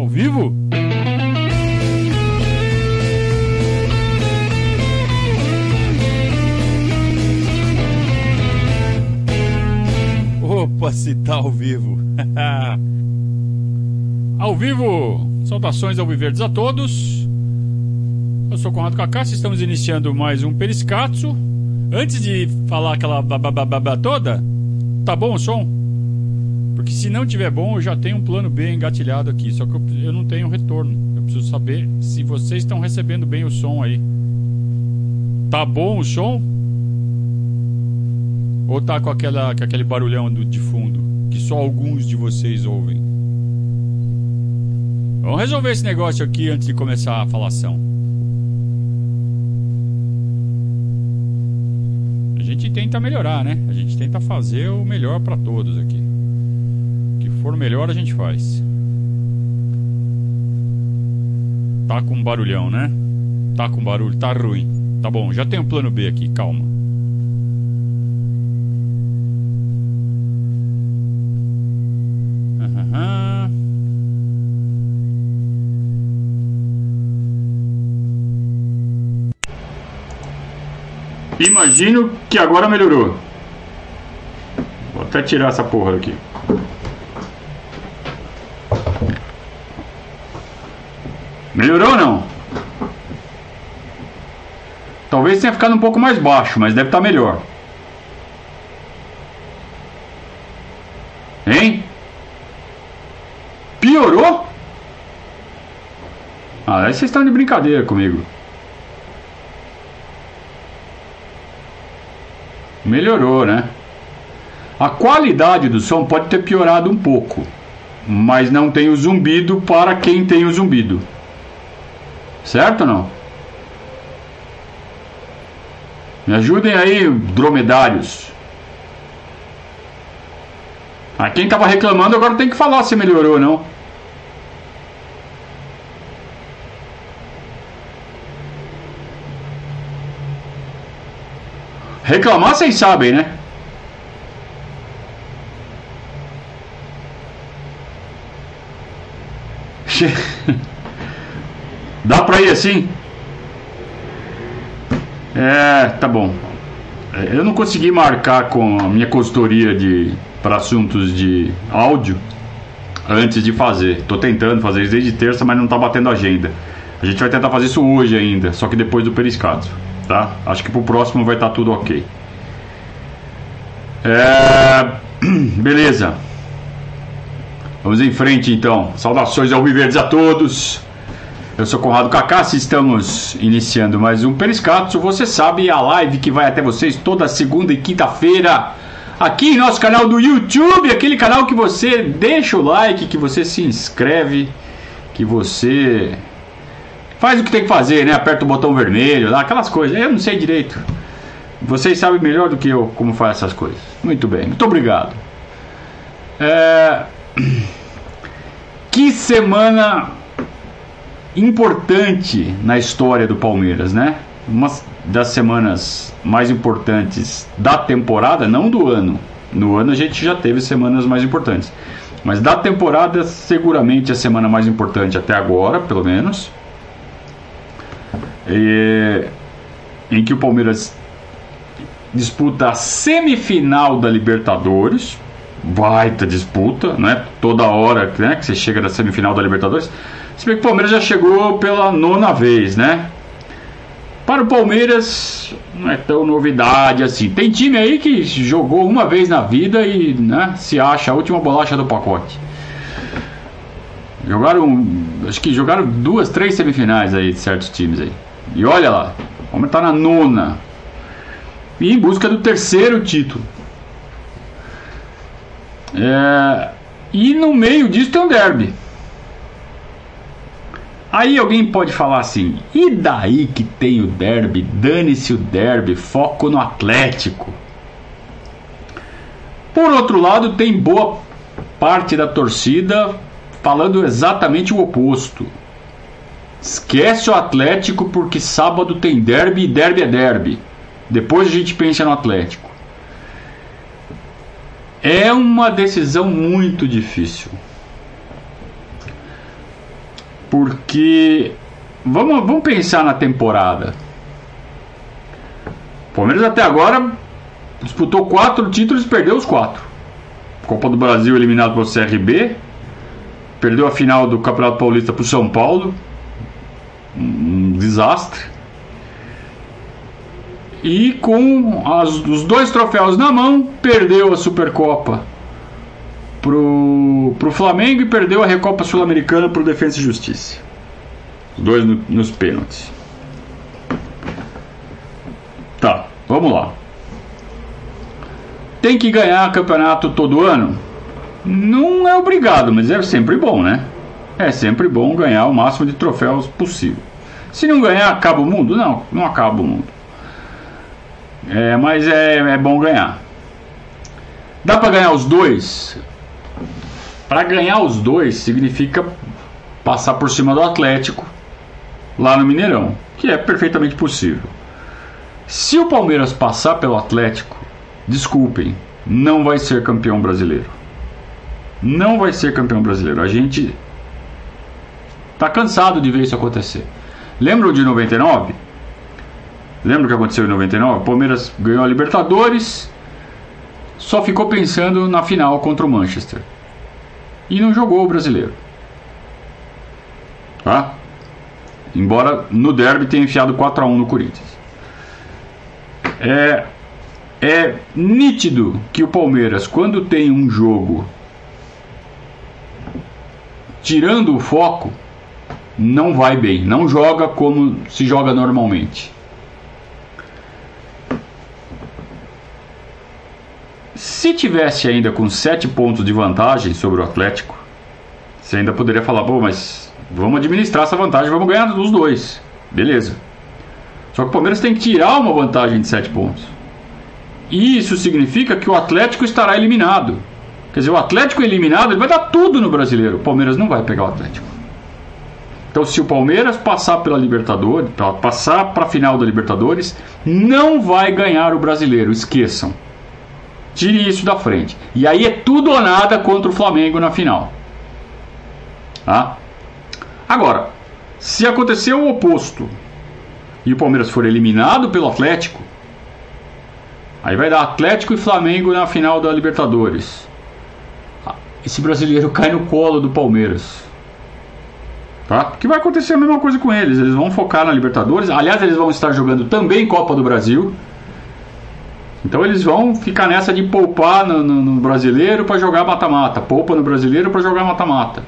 Ao vivo? Opa, se tá ao vivo. ao vivo, saudações ao Viverdes a todos. Eu sou Conrado Cacassi, estamos iniciando mais um Periscatso. Antes de falar aquela babababa toda, tá bom o som? Porque se não tiver bom, eu já tenho um plano B engatilhado aqui, só que eu, eu não tenho retorno. Eu preciso saber se vocês estão recebendo bem o som aí. Tá bom o som? Ou tá com, aquela, com aquele barulhão do, de fundo que só alguns de vocês ouvem? Vamos resolver esse negócio aqui antes de começar a falação. A gente tenta melhorar, né? A gente tenta fazer o melhor para todos aqui. For melhor a gente faz. Tá com barulhão, né? Tá com barulho, tá ruim. Tá bom, já tem um plano B aqui, calma. Imagino que agora melhorou. Vou até tirar essa porra aqui. Melhorou ou não? Talvez tenha ficado um pouco mais baixo, mas deve estar melhor. Hein? Piorou? Ah, aí vocês estão de brincadeira comigo. Melhorou, né? A qualidade do som pode ter piorado um pouco, mas não tem o zumbido para quem tem o zumbido. Certo ou não? Me ajudem aí, dromedários. Ah, quem estava reclamando agora tem que falar se melhorou ou não. Reclamar vocês sabem, né? Dá pra ir assim? É, tá bom. É, eu não consegui marcar com a minha consultoria de para assuntos de áudio antes de fazer. Tô tentando fazer isso desde terça, mas não tá batendo agenda. A gente vai tentar fazer isso hoje ainda, só que depois do periscato tá? Acho que pro próximo vai estar tá tudo ok. É... Beleza. Vamos em frente então. Saudações ao Viverdes a todos. Eu sou Conrado Cacassi, estamos iniciando mais um Periscatso. Você sabe a live que vai até vocês toda segunda e quinta-feira aqui em nosso canal do YouTube, aquele canal que você deixa o like, que você se inscreve, que você Faz o que tem que fazer, né? Aperta o botão vermelho, lá, aquelas coisas. Eu não sei direito. Vocês sabem melhor do que eu como faz essas coisas. Muito bem, muito obrigado. É... Que semana importante na história do Palmeiras, né? Uma das semanas mais importantes da temporada, não do ano. No ano a gente já teve semanas mais importantes. Mas da temporada, seguramente a semana mais importante até agora, pelo menos é, em que o Palmeiras disputa a semifinal da Libertadores. Baita disputa, né? Toda hora né, que você chega na semifinal da Libertadores. Se bem que o Palmeiras já chegou pela nona vez, né? Para o Palmeiras não é tão novidade assim. Tem time aí que jogou uma vez na vida e né, se acha a última bolacha do pacote. Jogaram, acho que jogaram duas, três semifinais aí de certos times aí. E olha lá, o Palmeiras está na nona. E em busca do terceiro título. É, e no meio disso tem um derby. Aí alguém pode falar assim: e daí que tem o derby? Dane-se o derby, foco no Atlético. Por outro lado, tem boa parte da torcida falando exatamente o oposto. Esquece o Atlético porque sábado tem derby e derby é derby. Depois a gente pensa no Atlético. É uma decisão muito difícil. Porque vamos, vamos pensar na temporada. O Palmeiras até agora disputou quatro títulos e perdeu os quatro. Copa do Brasil eliminado pelo CRB, perdeu a final do Campeonato Paulista para o São Paulo, um desastre. E com as, os dois troféus na mão, perdeu a Supercopa pro, pro Flamengo e perdeu a Recopa Sul-Americana pro Defesa e Justiça. Os dois no, nos pênaltis. Tá, vamos lá. Tem que ganhar campeonato todo ano? Não é obrigado, mas é sempre bom, né? É sempre bom ganhar o máximo de troféus possível. Se não ganhar, acaba o mundo? Não, não acaba o mundo. É, mas é, é bom ganhar. Dá para ganhar os dois? Para ganhar os dois significa passar por cima do Atlético lá no Mineirão, que é perfeitamente possível. Se o Palmeiras passar pelo Atlético, desculpem, não vai ser campeão brasileiro. Não vai ser campeão brasileiro. A gente tá cansado de ver isso acontecer. Lembram de 99? Lembra o que aconteceu em 99? O Palmeiras ganhou a Libertadores, só ficou pensando na final contra o Manchester. E não jogou o brasileiro. Tá? Embora no derby tenha enfiado 4 a 1 no Corinthians. É, é nítido que o Palmeiras, quando tem um jogo tirando o foco, não vai bem, não joga como se joga normalmente. Se tivesse ainda com 7 pontos de vantagem sobre o Atlético, você ainda poderia falar, pô, mas vamos administrar essa vantagem, vamos ganhar dos dois. Beleza. Só que o Palmeiras tem que tirar uma vantagem de 7 pontos. E isso significa que o Atlético estará eliminado. Quer dizer, o Atlético eliminado, ele vai dar tudo no brasileiro. O Palmeiras não vai pegar o Atlético. Então, se o Palmeiras passar pela Libertadores, passar para a final da Libertadores, não vai ganhar o brasileiro. Esqueçam. Tire isso da frente. E aí é tudo ou nada contra o Flamengo na final. Tá? Agora, se acontecer o oposto e o Palmeiras for eliminado pelo Atlético, aí vai dar Atlético e Flamengo na final da Libertadores. Esse brasileiro cai no colo do Palmeiras. Tá? Que vai acontecer a mesma coisa com eles. Eles vão focar na Libertadores. Aliás, eles vão estar jogando também Copa do Brasil. Então eles vão ficar nessa de poupar no, no, no brasileiro para jogar mata-mata, poupa no brasileiro para jogar mata-mata.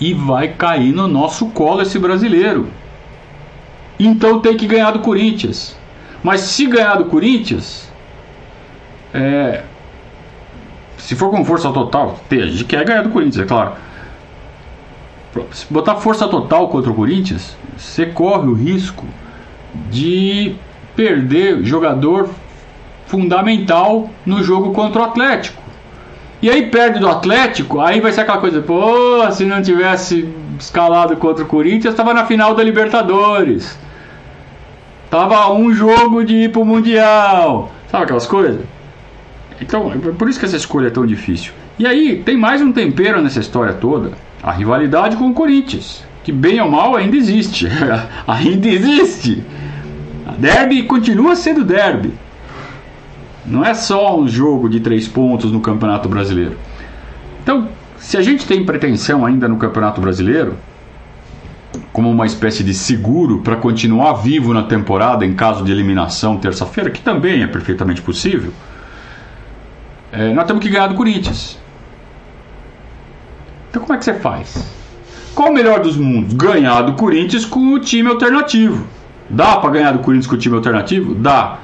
E vai cair no nosso colo esse brasileiro. Então tem que ganhar do Corinthians. Mas se ganhar do Corinthians, é, se for com força total, a gente quer ganhar do Corinthians, é claro. Se botar força total contra o Corinthians, você corre o risco de perder jogador fundamental no jogo contra o Atlético. E aí perde do Atlético, aí vai ser aquela coisa, pô, se não tivesse escalado contra o Corinthians, estava na final da Libertadores. Tava um jogo de ir pro Mundial. Sabe aquelas coisas? Então, é por isso que essa escolha é tão difícil. E aí, tem mais um tempero nessa história toda: a rivalidade com o Corinthians, que bem ou mal ainda existe. ainda existe. Derby continua sendo derby. Não é só um jogo de três pontos no Campeonato Brasileiro. Então, se a gente tem pretensão ainda no Campeonato Brasileiro, como uma espécie de seguro para continuar vivo na temporada em caso de eliminação terça-feira, que também é perfeitamente possível, é, nós temos que ganhar do Corinthians. Então, como é que você faz? Qual o melhor dos mundos? Ganhar do Corinthians com o time alternativo. Dá para ganhar do Corinthians com o time alternativo? Dá.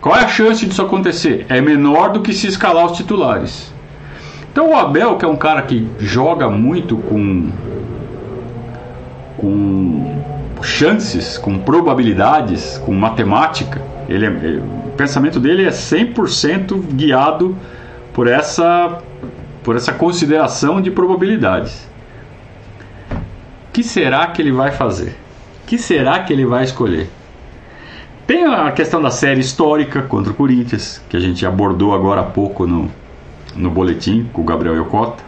Qual é a chance disso acontecer? É menor do que se escalar os titulares. Então o Abel, que é um cara que joga muito com com chances, com probabilidades, com matemática, ele é, é, o pensamento dele é 100% guiado por essa por essa consideração de probabilidades. O que será que ele vai fazer? Que será que ele vai escolher? Tem a questão da série histórica contra o Corinthians, que a gente abordou agora há pouco no, no boletim com o Gabriel Yokota.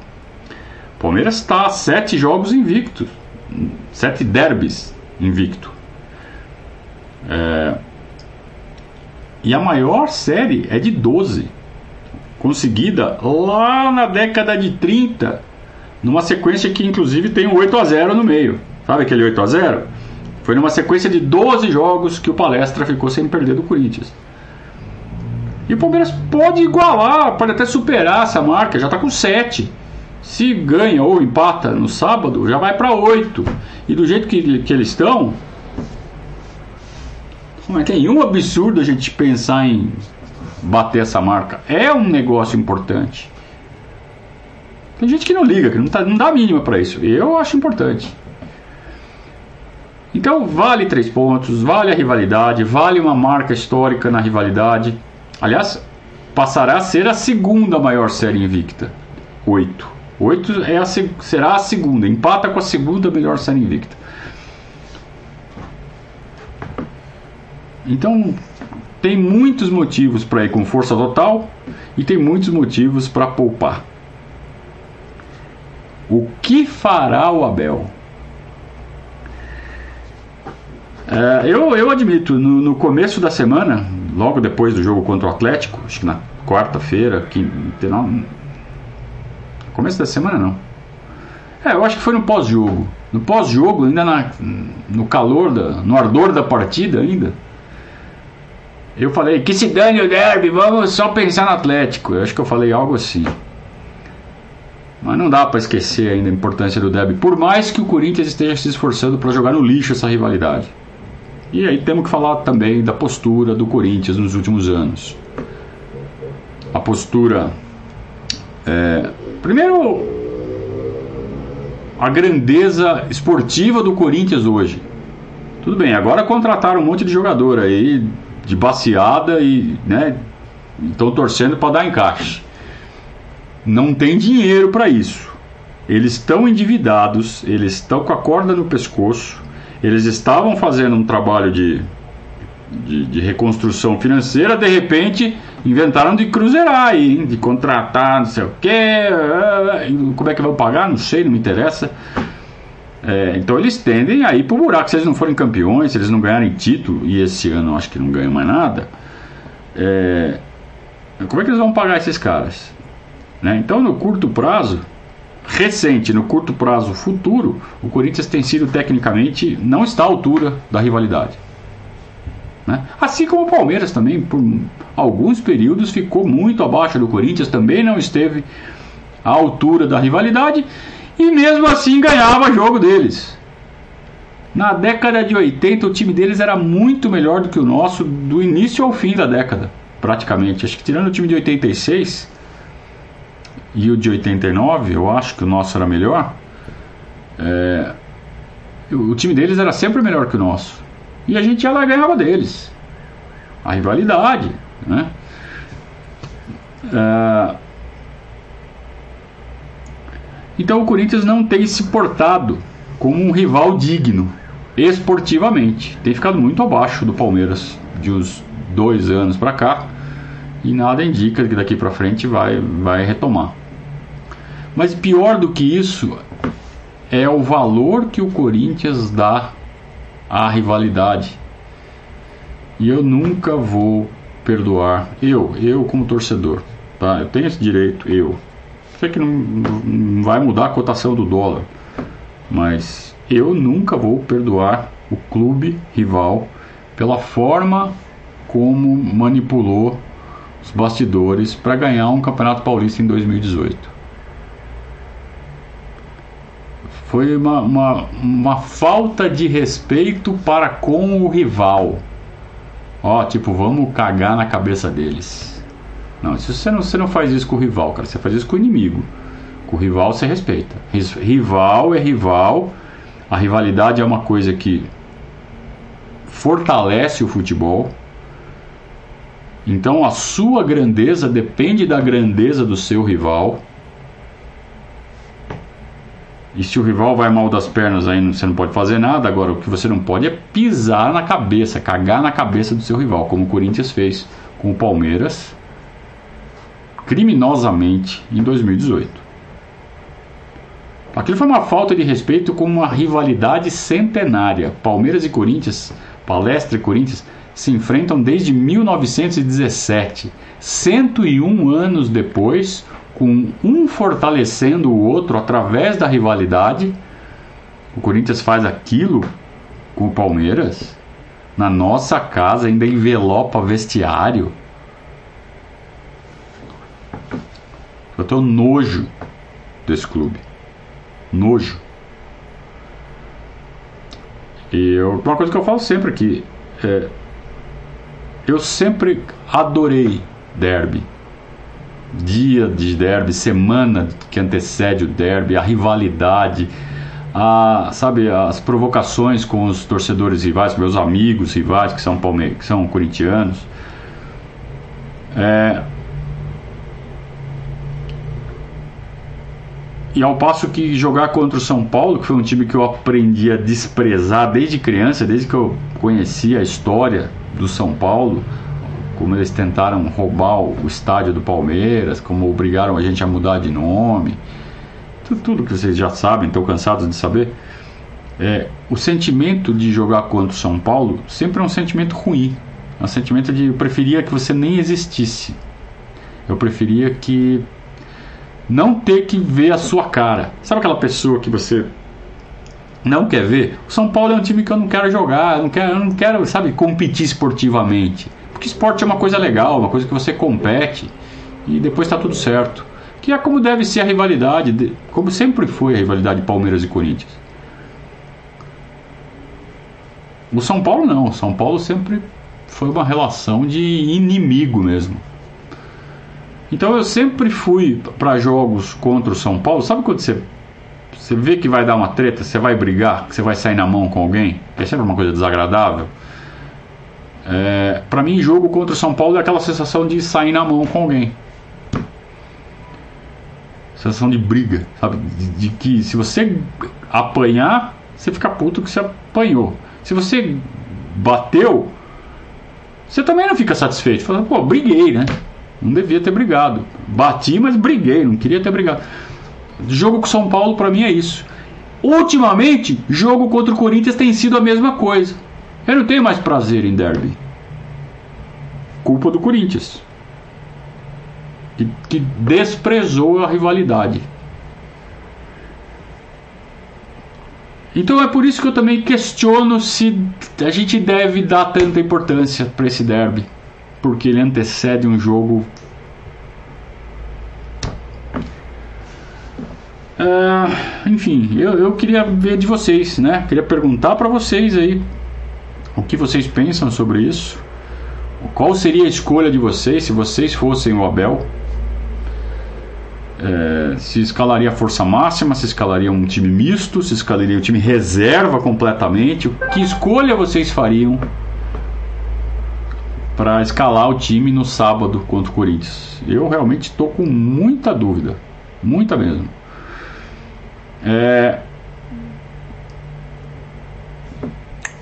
O Palmeiras está sete jogos invicto, sete derbys invicto. É, e a maior série é de 12, conseguida lá na década de 30, numa sequência que inclusive tem um 8 a 0 no meio. Sabe aquele 8 a 0? Foi numa sequência de 12 jogos que o Palestra ficou sem perder do Corinthians. E o Palmeiras pode igualar, pode até superar essa marca, já está com 7. Se ganha ou empata no sábado, já vai para 8. E do jeito que, que eles estão, não é nenhum absurdo a gente pensar em bater essa marca. É um negócio importante. Tem gente que não liga, que não, tá, não dá mínima para isso. Eu acho importante. Então vale três pontos, vale a rivalidade, vale uma marca histórica na rivalidade. Aliás, passará a ser a segunda maior série invicta. Oito. Oito é a, será a segunda, empata com a segunda melhor série invicta. Então, tem muitos motivos para ir com força total e tem muitos motivos para poupar. O que fará o Abel? É, eu, eu admito, no, no, começo da semana, logo depois do jogo contra o Atlético, acho que na quarta-feira, não, começo da semana não. É, eu acho que foi no pós-jogo. No pós-jogo, ainda na, no calor, da, no ardor da partida ainda. Eu falei, que se dane o derby, vamos só pensar no Atlético. Eu acho que eu falei algo assim. Mas não dá para esquecer ainda a importância do derby, por mais que o Corinthians esteja se esforçando para jogar no lixo essa rivalidade. E aí temos que falar também da postura do Corinthians nos últimos anos. A postura. É, primeiro, a grandeza esportiva do Corinthians hoje. Tudo bem, agora contrataram um monte de jogador aí de baseada e né, estão torcendo para dar encaixe. Não tem dinheiro para isso. Eles estão endividados, eles estão com a corda no pescoço eles estavam fazendo um trabalho de, de, de reconstrução financeira, de repente inventaram de cruzeirar aí, de contratar não sei o que, como é que vão pagar? Não sei, não me interessa. É, então eles tendem a ir pro buraco. Se eles não forem campeões, se eles não ganharem título, e esse ano acho que não ganham mais nada, é, como é que eles vão pagar esses caras? Né? Então, no curto prazo, recente, no curto prazo futuro, o Corinthians tem sido tecnicamente, não está à altura da rivalidade. Né? Assim como o Palmeiras também, por alguns períodos, ficou muito abaixo do Corinthians, também não esteve à altura da rivalidade e mesmo assim ganhava jogo deles. Na década de 80, o time deles era muito melhor do que o nosso, do início ao fim da década, praticamente. Acho que tirando o time de 86, e o de 89, eu acho que o nosso era melhor. É, o time deles era sempre melhor que o nosso. E a gente ia lá e ganhava deles. A rivalidade, né? É, então o Corinthians não tem se portado como um rival digno esportivamente. Tem ficado muito abaixo do Palmeiras de uns dois anos para cá e nada indica que daqui para frente vai, vai retomar. Mas pior do que isso é o valor que o Corinthians dá à rivalidade. E eu nunca vou perdoar. Eu, eu como torcedor, tá? Eu tenho esse direito, eu. Sei que não, não vai mudar a cotação do dólar, mas eu nunca vou perdoar o clube rival pela forma como manipulou os bastidores para ganhar um Campeonato Paulista em 2018. Foi uma, uma, uma falta de respeito para com o rival. Ó, tipo, vamos cagar na cabeça deles. Não, isso você não, você não faz isso com o rival, cara. Você faz isso com o inimigo. Com o rival você respeita. Rival é rival. A rivalidade é uma coisa que fortalece o futebol. Então a sua grandeza depende da grandeza do seu rival. E se o rival vai mal das pernas, aí você não pode fazer nada. Agora, o que você não pode é pisar na cabeça, cagar na cabeça do seu rival, como o Corinthians fez com o Palmeiras, criminosamente, em 2018. Aquilo foi uma falta de respeito com uma rivalidade centenária. Palmeiras e Corinthians, Palestra e Corinthians, se enfrentam desde 1917. 101 anos depois, com um fortalecendo o outro através da rivalidade, o Corinthians faz aquilo com o Palmeiras, na nossa casa, ainda envelopa vestiário. Eu tenho nojo desse clube. Nojo. E eu, uma coisa que eu falo sempre aqui é, eu sempre adorei derby. Dia de derby, semana que antecede o derby, a rivalidade, a, sabe, as provocações com os torcedores rivais, meus amigos rivais que são, palme que são corintianos. É, E ao passo que jogar contra o São Paulo, que foi um time que eu aprendi a desprezar desde criança, desde que eu conhecia a história do São Paulo, como eles tentaram roubar o estádio do Palmeiras, como obrigaram a gente a mudar de nome, tudo, tudo que vocês já sabem, estão cansados de saber. É, o sentimento de jogar contra o São Paulo sempre é um sentimento ruim. É um sentimento de eu preferia que você nem existisse. Eu preferia que não ter que ver a sua cara. Sabe aquela pessoa que você não quer ver? O São Paulo é um time que eu não quero jogar, eu não quero, eu não quero, sabe, competir esportivamente. Porque esporte é uma coisa legal, uma coisa que você compete e depois está tudo certo. Que é como deve ser a rivalidade, como sempre foi a rivalidade Palmeiras e Corinthians. O São Paulo não, o São Paulo sempre foi uma relação de inimigo mesmo. Então eu sempre fui para jogos contra o São Paulo. Sabe quando você, você vê que vai dar uma treta, você vai brigar, que você vai sair na mão com alguém? É sempre uma coisa desagradável. É, para mim, jogo contra o São Paulo é aquela sensação de sair na mão com alguém. Sensação de briga, sabe? De, de que se você apanhar, você fica puto que você apanhou. Se você bateu, você também não fica satisfeito. Fala, pô, briguei, né? Não devia ter brigado. Bati, mas briguei, não queria ter brigado. Jogo com São Paulo para mim é isso. Ultimamente, jogo contra o Corinthians tem sido a mesma coisa. Eu não tenho mais prazer em derby. Culpa do Corinthians. Que, que desprezou a rivalidade. Então é por isso que eu também questiono se a gente deve dar tanta importância para esse derby porque ele antecede um jogo. Uh, enfim, eu, eu queria ver de vocês, né? Queria perguntar para vocês aí o que vocês pensam sobre isso. Qual seria a escolha de vocês se vocês fossem o Abel? É, se escalaria a força máxima, se escalaria um time misto, se escalaria um time reserva completamente. Que escolha vocês fariam para escalar o time no sábado contra o Corinthians. Eu realmente estou com muita dúvida, muita mesmo. É...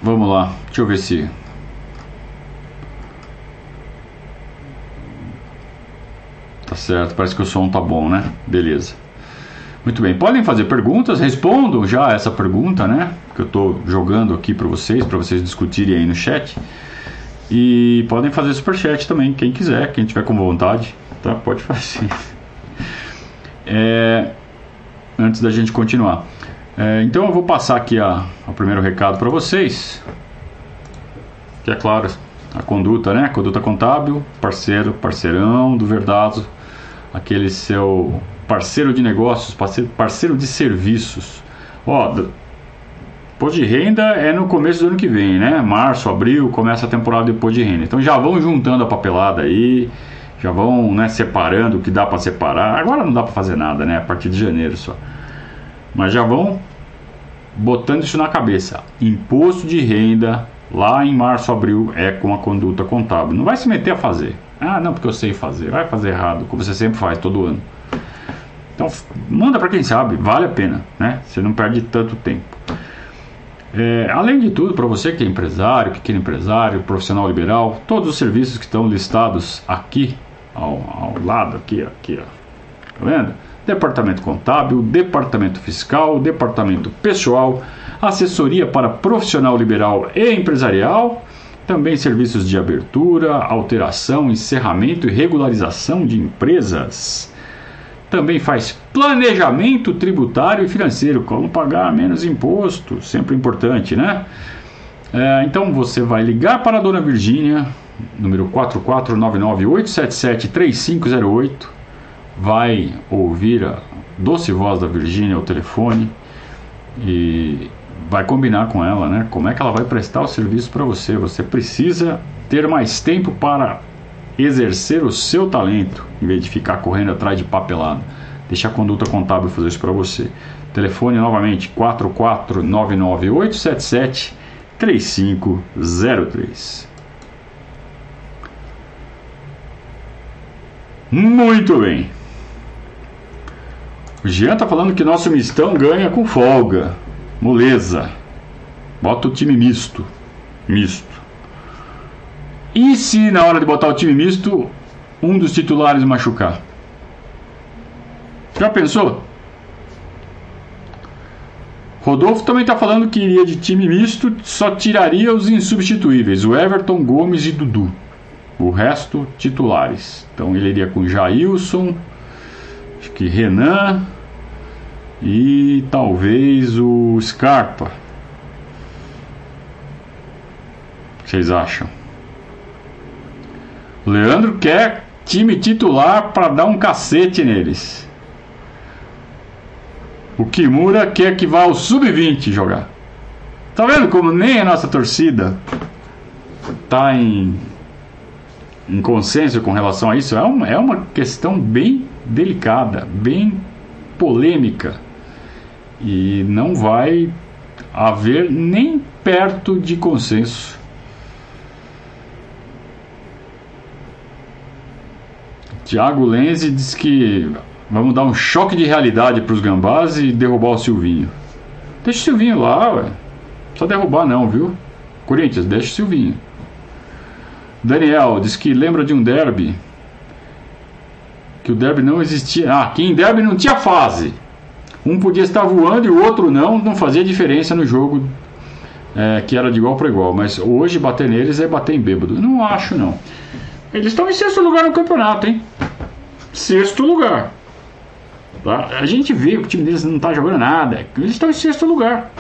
Vamos lá, deixa eu ver se. Tá certo, parece que o som tá bom, né? Beleza. Muito bem, podem fazer perguntas, respondam já essa pergunta, né? Que eu estou jogando aqui para vocês, para vocês discutirem aí no chat. E podem fazer superchat também, quem quiser, quem tiver com vontade, tá? Pode fazer. É, antes da gente continuar. É, então eu vou passar aqui o primeiro recado para vocês. Que é claro, a conduta, né? Conduta contábil, parceiro, parceirão do Verdazo, aquele seu parceiro de negócios, parceiro, parceiro de serviços. Ó, Imposto de renda é no começo do ano que vem, né? Março, abril, começa a temporada de de renda. Então já vão juntando a papelada aí, já vão né, separando o que dá para separar. Agora não dá para fazer nada, né? A partir de janeiro só. Mas já vão botando isso na cabeça. Imposto de renda lá em março, abril é com a conduta contábil. Não vai se meter a fazer. Ah, não, porque eu sei fazer. Vai fazer errado, como você sempre faz todo ano. Então, manda para quem sabe, vale a pena, né? Você não perde tanto tempo. É, além de tudo, para você que é empresário, pequeno empresário, profissional liberal, todos os serviços que estão listados aqui, ao, ao lado, aqui, aqui, ó, tá vendo? departamento contábil, departamento fiscal, departamento pessoal, assessoria para profissional liberal e empresarial, também serviços de abertura, alteração, encerramento e regularização de empresas. Também faz planejamento tributário e financeiro, como pagar menos imposto, sempre importante, né? É, então você vai ligar para a dona Virgínia, número 44998773508, vai ouvir a doce voz da Virgínia ao telefone e vai combinar com ela, né? Como é que ela vai prestar o serviço para você? Você precisa ter mais tempo para exercer o seu talento, em vez de ficar correndo atrás de papelada. Deixa a conduta contábil fazer isso para você. Telefone novamente 4499877 Muito bem. O Jean tá falando que nosso mistão ganha com folga. Moleza. Bota o time misto. Misto. E se na hora de botar o time misto, um dos titulares machucar? Já pensou? Rodolfo também está falando que iria de time misto, só tiraria os insubstituíveis, o Everton, Gomes e Dudu. O resto, titulares. Então ele iria com Jailson, acho que Renan, e talvez o Scarpa. O que vocês acham? O Leandro quer time titular para dar um cacete neles. O Kimura quer que vá ao sub-20 jogar. Tá vendo como nem a nossa torcida tá em, em consenso com relação a isso? É uma, é uma questão bem delicada, bem polêmica e não vai haver nem perto de consenso. Tiago Lenzi diz que vamos dar um choque de realidade para os gambás e derrubar o Silvinho. Deixa o Silvinho lá, ué. Não precisa derrubar não, viu? Corinthians, deixa o Silvinho. Daniel diz que lembra de um derby. Que o derby não existia. Ah, que em derby não tinha fase. Um podia estar voando e o outro não, não fazia diferença no jogo é, que era de igual para igual. Mas hoje bater neles é bater em bêbado. Não acho, não. Eles estão em sexto lugar no campeonato, hein? Sexto lugar. Tá? A gente vê que o time deles não está jogando nada. Eles estão em sexto lugar.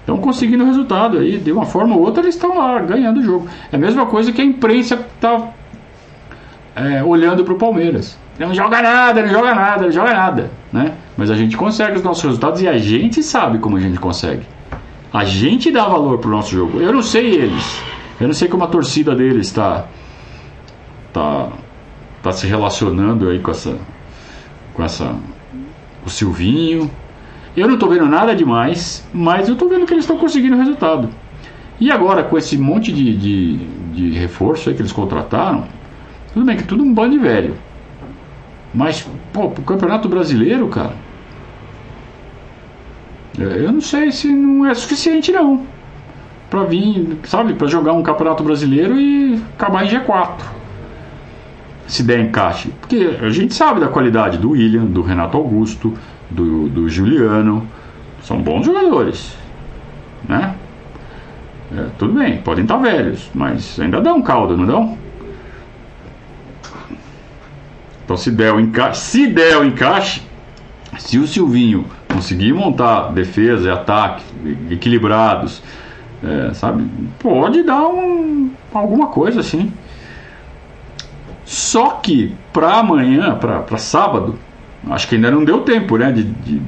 Estão conseguindo resultado aí. De uma forma ou outra, eles estão lá ganhando o jogo. É a mesma coisa que a imprensa está é, olhando para o Palmeiras. Não joga nada, não joga nada, não joga nada. Né? Mas a gente consegue os nossos resultados e a gente sabe como a gente consegue. A gente dá valor pro nosso jogo. Eu não sei eles. Eu não sei como a torcida deles está tá, tá se relacionando aí com essa com essa o Silvinho. Eu não estou vendo nada demais, mas eu estou vendo que eles estão conseguindo resultado. E agora com esse monte de, de, de reforço que eles contrataram, tudo bem que tudo um bando de velho. Mas, pô, pro Campeonato Brasileiro, cara, é, eu não sei se não é suficiente não. Pra vir, sabe, para jogar um Campeonato Brasileiro e acabar em G4. Se der encaixe. Porque a gente sabe da qualidade do William, do Renato Augusto, do, do Juliano. São bons jogadores. Né? É, tudo bem, podem estar velhos, mas ainda dão caldo, não dão? Então se der o encaixe, se der o encaixe, se o Silvinho conseguir montar defesa e ataque equilibrados, é, sabe? Pode dar um, alguma coisa assim. Só que para amanhã, para sábado, acho que ainda não deu tempo né, de, de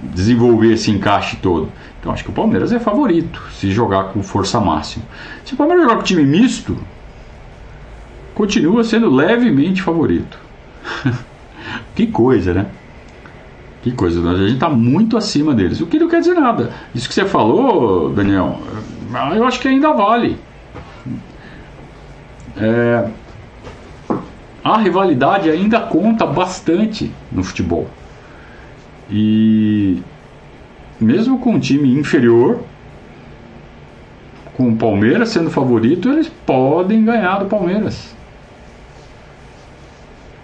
desenvolver esse encaixe todo. Então acho que o Palmeiras é favorito se jogar com força máxima. Se o Palmeiras jogar com time misto, continua sendo levemente favorito. que coisa, né? Que coisa, a gente está muito acima deles. O que não quer dizer nada. Isso que você falou, Daniel, eu acho que ainda vale. É, a rivalidade ainda conta bastante no futebol. E mesmo com um time inferior, com o Palmeiras sendo favorito, eles podem ganhar do Palmeiras.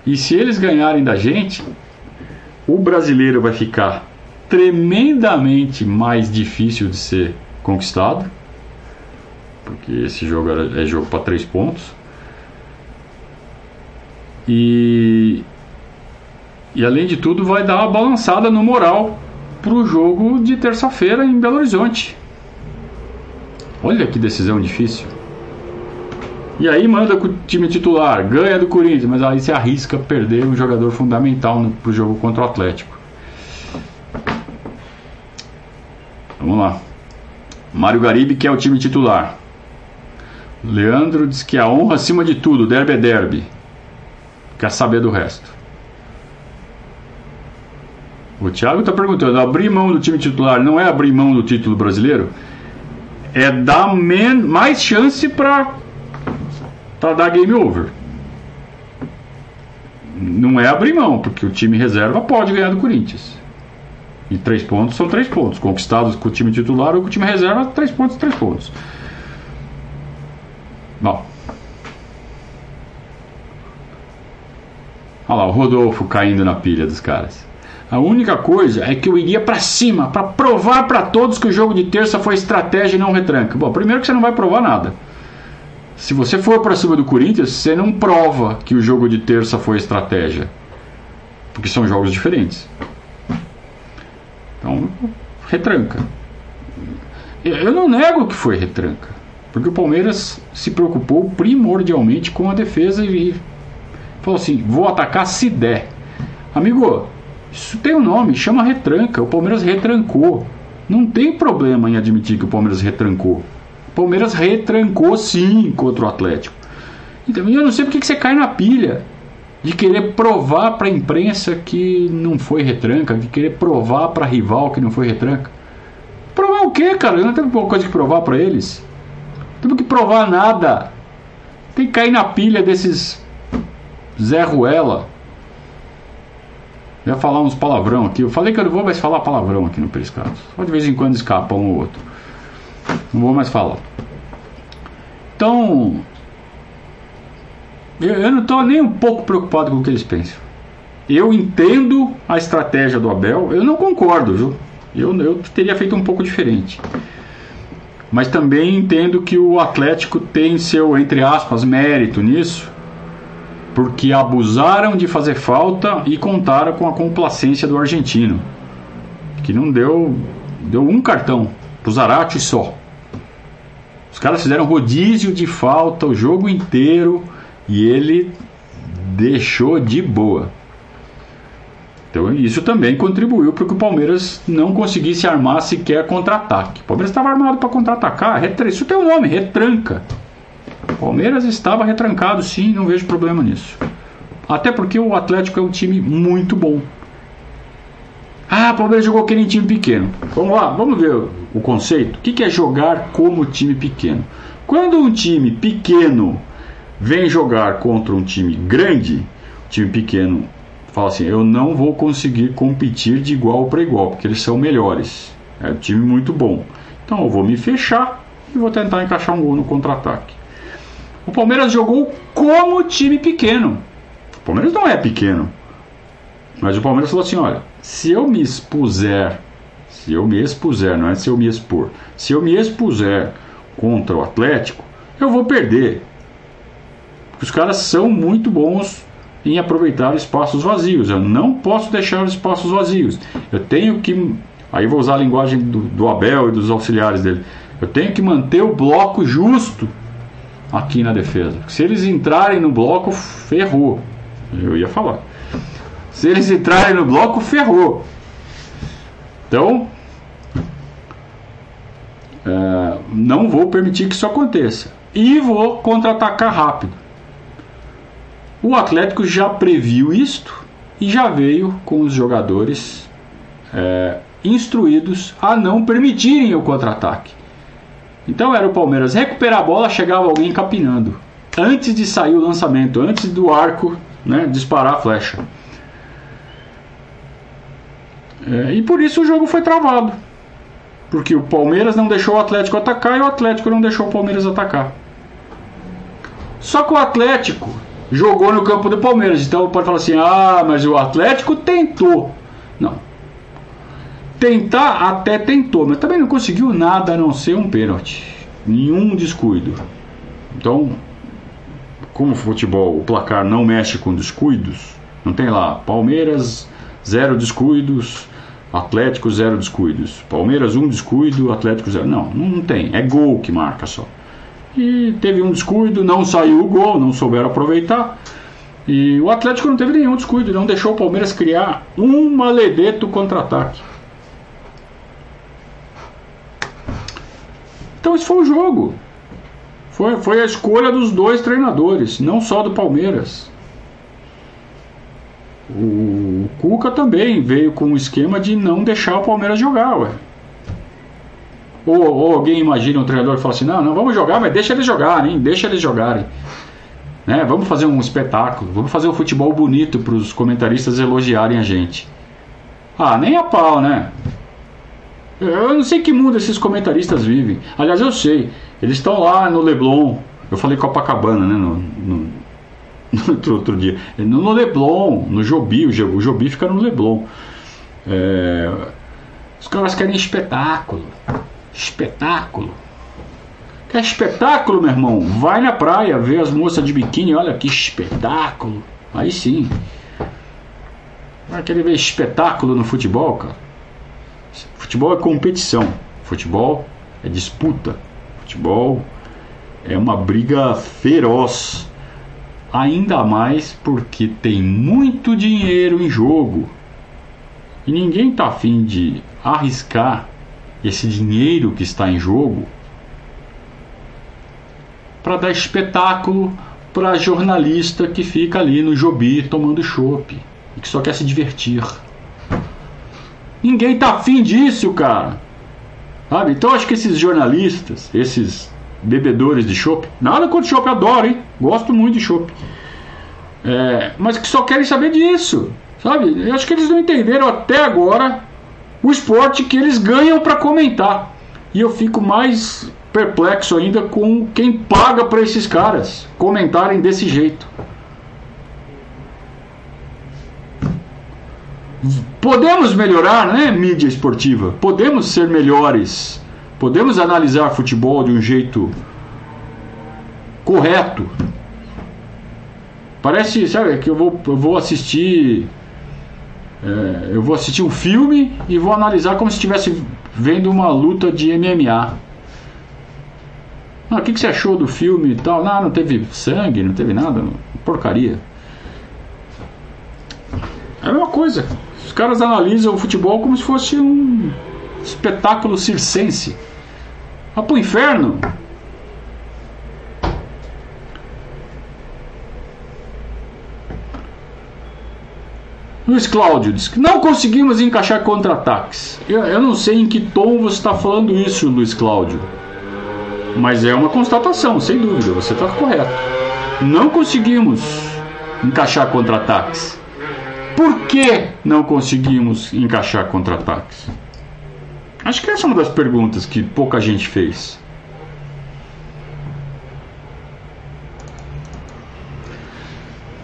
E se eles ganharem da gente, o brasileiro vai ficar tremendamente mais difícil de ser conquistado, porque esse jogo é jogo para três pontos. E, e além de tudo, vai dar uma balançada no moral para o jogo de terça-feira em Belo Horizonte. Olha que decisão difícil. E aí manda o time titular, ganha do Corinthians, mas aí se arrisca perder um jogador fundamental para o jogo contra o Atlético. Vamos lá. Mário Garibe, que é o time titular. Leandro diz que a honra acima de tudo, derby é derby. Quer saber do resto. O Thiago está perguntando: abrir mão do time titular não é abrir mão do título brasileiro? É dar mais chance para para dar game over. Não é abrir mão, porque o time reserva pode ganhar do Corinthians. E três pontos são três pontos. Conquistados com o time titular ou com o time reserva, três pontos, três pontos. Bom. Olha lá, o Rodolfo caindo na pilha dos caras. A única coisa é que eu iria para cima, para provar para todos que o jogo de terça foi estratégia e não retranca. Bom, primeiro que você não vai provar nada. Se você for para cima do Corinthians, você não prova que o jogo de terça foi estratégia. Porque são jogos diferentes. Então, retranca. Eu não nego que foi retranca. Porque o Palmeiras se preocupou primordialmente com a defesa e falou assim: vou atacar se der. Amigo, isso tem um nome, chama retranca. O Palmeiras retrancou. Não tem problema em admitir que o Palmeiras retrancou. O Palmeiras retrancou sim contra o Atlético. Então, eu não sei porque que você cai na pilha de querer provar para a imprensa que não foi retranca, de querer provar para rival que não foi retranca. Provar o quê, cara? Eu não tenho coisa que provar para eles. Não temos que provar nada. Tem que cair na pilha desses Zé Ruela. Ia falar uns palavrão aqui. Eu falei que eu não vou mais falar palavrão aqui no Periscato. Só de vez em quando escapa um ou outro. Não vou mais falar. Então, eu, eu não estou nem um pouco preocupado com o que eles pensam. Eu entendo a estratégia do Abel, eu não concordo, viu? Eu, eu teria feito um pouco diferente. Mas também entendo que o Atlético tem seu, entre aspas, mérito nisso, porque abusaram de fazer falta e contaram com a complacência do argentino, que não deu, deu um cartão pro Zarate só. Os caras fizeram rodízio de falta o jogo inteiro e ele deixou de boa. Então isso também contribuiu para que o Palmeiras não conseguisse armar sequer contra-ataque. O Palmeiras estava armado para contra-atacar, isso tem um nome, retranca. O Palmeiras estava retrancado, sim, não vejo problema nisso. Até porque o Atlético é um time muito bom. Ah, o Palmeiras jogou aquele time pequeno. Vamos lá, vamos ver o conceito. O que é jogar como time pequeno? Quando um time pequeno vem jogar contra um time grande, time pequeno fala assim: eu não vou conseguir competir de igual para igual, porque eles são melhores. É um time muito bom. Então eu vou me fechar e vou tentar encaixar um gol no contra-ataque. O Palmeiras jogou como time pequeno. O Palmeiras não é pequeno. Mas o Palmeiras falou assim: olha, se eu me expuser, se eu me expuser, não é se eu me expor, se eu me expuser contra o Atlético, eu vou perder. Os caras são muito bons em aproveitar espaços vazios. Eu não posso deixar os espaços vazios. Eu tenho que. Aí vou usar a linguagem do, do Abel e dos auxiliares dele. Eu tenho que manter o bloco justo aqui na defesa. Se eles entrarem no bloco, ferrou. Eu ia falar. Se eles entrarem no bloco, ferrou. Então, é, não vou permitir que isso aconteça. E vou contra-atacar rápido. O Atlético já previu isto e já veio com os jogadores é, instruídos a não permitirem o contra-ataque. Então era o Palmeiras recuperar a bola, chegava alguém capinando. Antes de sair o lançamento, antes do arco né, disparar a flecha. É, e por isso o jogo foi travado. Porque o Palmeiras não deixou o Atlético atacar e o Atlético não deixou o Palmeiras atacar. Só que o Atlético jogou no campo do Palmeiras. Então pode falar assim: ah, mas o Atlético tentou. Não. Tentar até tentou, mas também não conseguiu nada a não ser um pênalti. Nenhum descuido. Então, como o futebol, o placar não mexe com descuidos, não tem lá Palmeiras, zero descuidos, Atlético, zero descuidos. Palmeiras, um descuido, Atlético, zero. Não, não tem. É gol que marca só. E teve um descuido, não saiu o gol, não souberam aproveitar. E o Atlético não teve nenhum descuido, não deixou o Palmeiras criar um maledeto contra-ataque. Então esse foi o jogo. Foi, foi a escolha dos dois treinadores, não só do Palmeiras. O Cuca também veio com o esquema de não deixar o Palmeiras jogar, ué. Ou, ou alguém imagina um treinador e fala assim: não, não, vamos jogar, mas deixa eles jogarem, deixa eles jogarem. Né? Vamos fazer um espetáculo, vamos fazer um futebol bonito para os comentaristas elogiarem a gente. Ah, nem a pau, né? Eu não sei que mundo esses comentaristas vivem. Aliás, eu sei. Eles estão lá no Leblon. Eu falei Copacabana, né? No, no, no outro dia. No, Leblon, no Jobi. O Jobi fica no Leblon. É, os caras querem espetáculo. Espetáculo. Quer espetáculo, meu irmão? Vai na praia ver as moças de biquíni. Olha que espetáculo. Aí sim. Vai querer ver espetáculo no futebol, cara? Futebol é competição. Futebol é disputa. Futebol é uma briga feroz. Ainda mais porque tem muito dinheiro em jogo. E ninguém tá afim de arriscar esse dinheiro que está em jogo para dar espetáculo para jornalista que fica ali no Jobi tomando chopp e que só quer se divertir. Ninguém tá afim disso, cara. Sabe? Então acho que esses jornalistas, esses bebedores de chopp, nada contra chopp, adoro, hein? Gosto muito de chopp. É, mas que só querem saber disso, sabe? Eu acho que eles não entenderam até agora o esporte que eles ganham para comentar. E eu fico mais perplexo ainda com quem paga para esses caras comentarem desse jeito. Podemos melhorar, né, mídia esportiva? Podemos ser melhores. Podemos analisar futebol de um jeito correto. Parece, sabe, que eu vou, eu vou assistir. É, eu vou assistir um filme e vou analisar como se estivesse vendo uma luta de MMA. Ah, o que, que você achou do filme e tal? Não, não teve sangue, não teve nada. Porcaria. É a mesma coisa. Os caras analisam o futebol como se fosse um espetáculo circense. Vá pro inferno. Luiz Cláudio diz que não conseguimos encaixar contra-ataques. Eu, eu não sei em que tom você está falando isso, Luiz Cláudio. Mas é uma constatação, sem dúvida, você está correto. Não conseguimos encaixar contra-ataques. Por que não conseguimos encaixar contra-ataques? Acho que essa é uma das perguntas que pouca gente fez.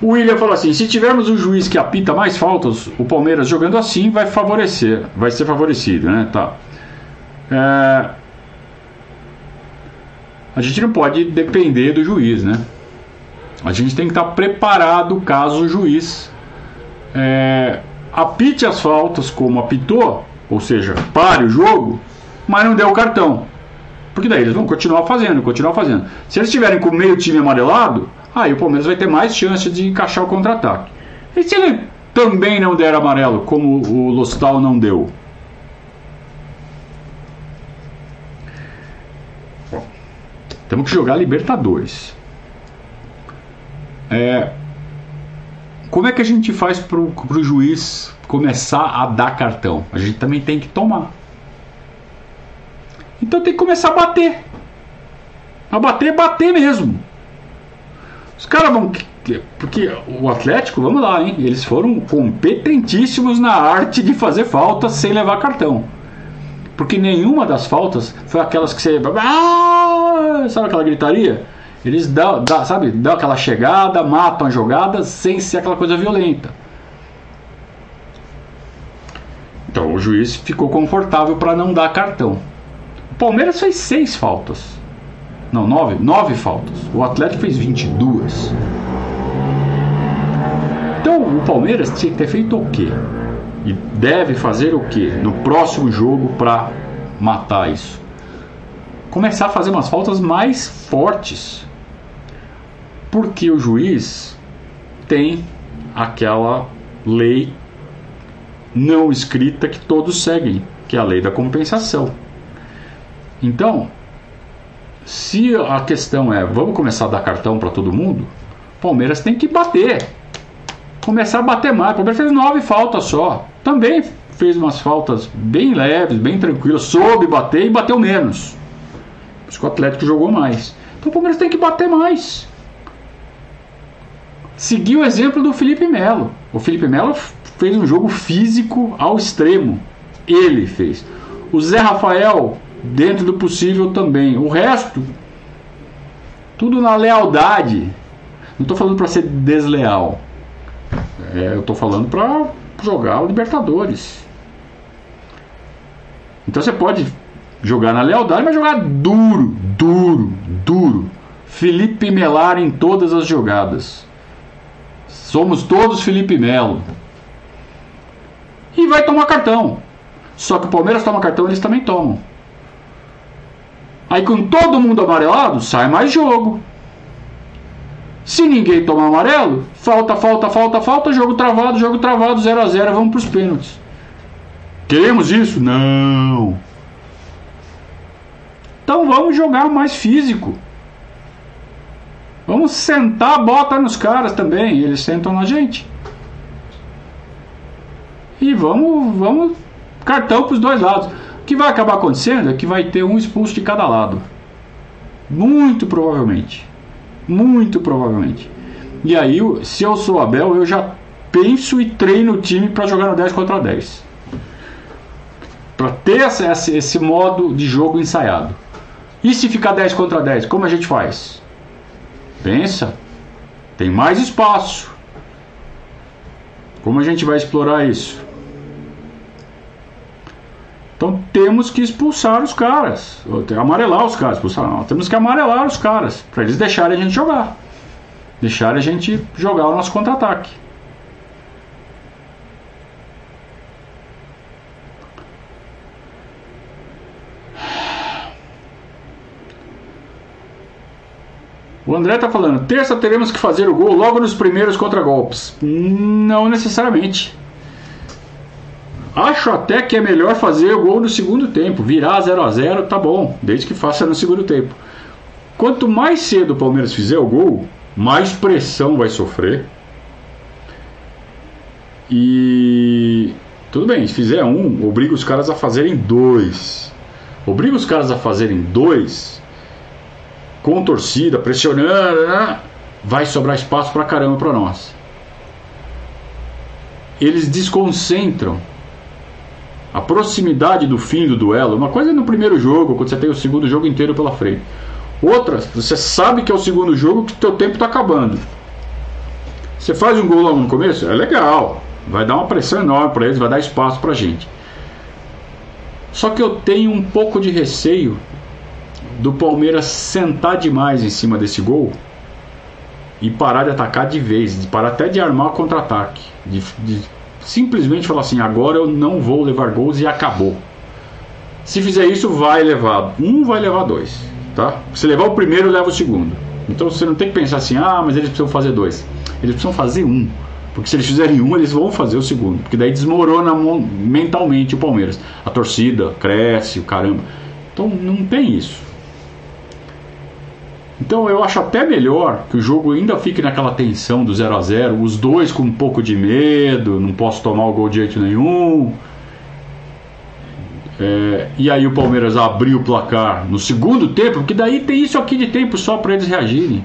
O William falou assim: se tivermos um juiz que apita mais faltas, o Palmeiras jogando assim vai favorecer, vai ser favorecido, né? Tá. É, a gente não pode depender do juiz, né? A gente tem que estar preparado caso o juiz é, apite as faltas como apitou, ou seja, pare o jogo, mas não deu o cartão. Porque daí eles vão continuar fazendo, continuar fazendo. Se eles estiverem com meio time amarelado, aí o Palmeiras vai ter mais chance de encaixar o contra-ataque. E se ele também não der amarelo, como o Lostal não deu? Temos que jogar Libertadores. É, como é que a gente faz para o juiz começar a dar cartão? A gente também tem que tomar. Então tem que começar a bater. A bater, bater mesmo. Os caras vão. Porque o Atlético, vamos lá, hein? Eles foram competentíssimos na arte de fazer faltas sem levar cartão. Porque nenhuma das faltas foi aquelas que você. Ah, sabe aquela gritaria? Eles dão, dão, sabe, dão aquela chegada, matam a jogada sem ser aquela coisa violenta. o juiz ficou confortável para não dar cartão. O Palmeiras fez seis faltas. Não, nove, nove faltas. O Atlético fez 22. Então o Palmeiras tinha que ter feito o quê? E deve fazer o quê no próximo jogo para matar isso? Começar a fazer umas faltas mais fortes. Porque o juiz tem aquela lei não escrita que todos seguem, que é a lei da compensação. Então, se a questão é vamos começar a dar cartão para todo mundo, Palmeiras tem que bater. Começar a bater mais. O Palmeiras fez nove faltas só. Também fez umas faltas bem leves, bem tranquilas, soube bater e bateu menos. Que o Atlético jogou mais. Então o Palmeiras tem que bater mais. Seguir o exemplo do Felipe Melo. O Felipe Melo fez um jogo físico ao extremo. Ele fez. O Zé Rafael, dentro do possível também. O resto, tudo na lealdade. Não estou falando para ser desleal. É, eu estou falando para jogar o Libertadores. Então você pode jogar na lealdade, mas jogar duro, duro, duro. Felipe Melar em todas as jogadas. Somos todos Felipe Melo. E vai tomar cartão. Só que o Palmeiras toma cartão, eles também tomam. Aí com todo mundo amarelado, sai mais jogo. Se ninguém tomar amarelo, falta, falta, falta, falta, jogo travado, jogo travado, 0 a 0 vamos para os pênaltis. Queremos isso? Não. Então vamos jogar mais físico. Vamos sentar bota nos caras também, eles sentam na gente. E vamos, vamos cartão para os dois lados. O que vai acabar acontecendo é que vai ter um expulso de cada lado. Muito provavelmente. Muito provavelmente. E aí, se eu sou Abel, eu já penso e treino o time para jogar no 10 contra 10. Para ter esse, esse modo de jogo ensaiado. E se ficar 10 contra 10, como a gente faz? Pensa, tem mais espaço. Como a gente vai explorar isso? Então temos que expulsar os caras, amarelar os caras, expulsar não, temos que amarelar os caras para eles deixarem a gente jogar, deixarem a gente jogar o nosso contra-ataque. O André está falando, terça teremos que fazer o gol logo nos primeiros contra-golpes. Não necessariamente. Acho até que é melhor fazer o gol no segundo tempo. Virar 0 a 0 tá bom, desde que faça no segundo tempo. Quanto mais cedo o Palmeiras fizer o gol, mais pressão vai sofrer. E tudo bem, se fizer um, obriga os caras a fazerem dois. Obriga os caras a fazerem dois com torcida, pressionando, né? vai sobrar espaço pra caramba pra nós. Eles desconcentram a proximidade do fim do duelo. Uma coisa é no primeiro jogo, quando você tem o segundo jogo inteiro pela frente. Outra, você sabe que é o segundo jogo que teu tempo está acabando. Você faz um gol logo no começo, é legal. Vai dar uma pressão enorme para eles, vai dar espaço para gente. Só que eu tenho um pouco de receio do Palmeiras sentar demais em cima desse gol e parar de atacar de vez, de parar até de armar o contra-ataque, de, de, simplesmente falar assim: agora eu não vou levar gols e acabou. Se fizer isso, vai levar um, vai levar dois, tá? Se levar o primeiro, leva o segundo. Então você não tem que pensar assim: ah, mas eles precisam fazer dois. Eles precisam fazer um. Porque se eles fizerem um, eles vão fazer o segundo. Porque daí desmorona mentalmente o Palmeiras. A torcida cresce, o caramba. Então não tem isso. Então eu acho até melhor que o jogo ainda fique naquela tensão do 0 a 0 os dois com um pouco de medo, não posso tomar o gol de jeito nenhum. É, e aí o Palmeiras abriu o placar no segundo tempo, porque daí tem isso aqui de tempo só para eles reagirem.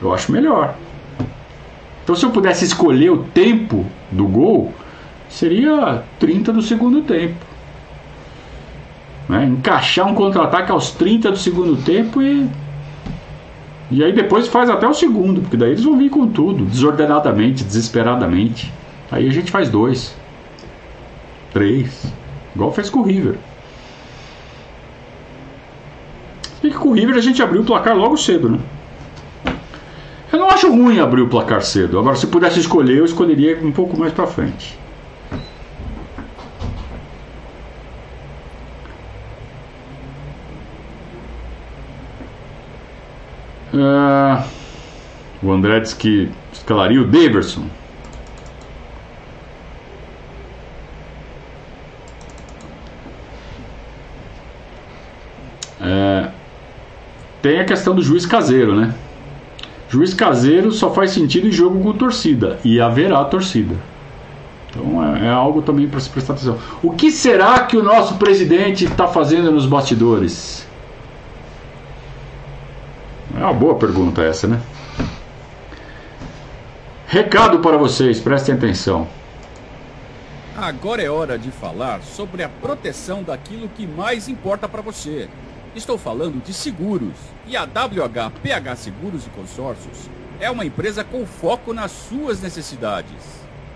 Eu acho melhor. Então se eu pudesse escolher o tempo do gol, seria 30 do segundo tempo. Né? Encaixar um contra-ataque aos 30 do segundo tempo e. E aí depois faz até o segundo, porque daí eles vão vir com tudo, desordenadamente, desesperadamente. Aí a gente faz dois. três, igual fez com o River. E com o River a gente abriu o placar logo cedo, né? Eu não acho ruim abrir o placar cedo. Agora, se pudesse escolher, eu escolheria um pouco mais para frente. Uh, o André que escalaria o Daverson. É, tem a questão do juiz caseiro, né? Juiz caseiro só faz sentido em jogo com torcida e haverá torcida. Então é, é algo também para se prestar atenção. O que será que o nosso presidente está fazendo nos bastidores? É uma boa pergunta essa, né? Recado para vocês, prestem atenção. Agora é hora de falar sobre a proteção daquilo que mais importa para você. Estou falando de seguros. E a WHPH Seguros e Consórcios é uma empresa com foco nas suas necessidades.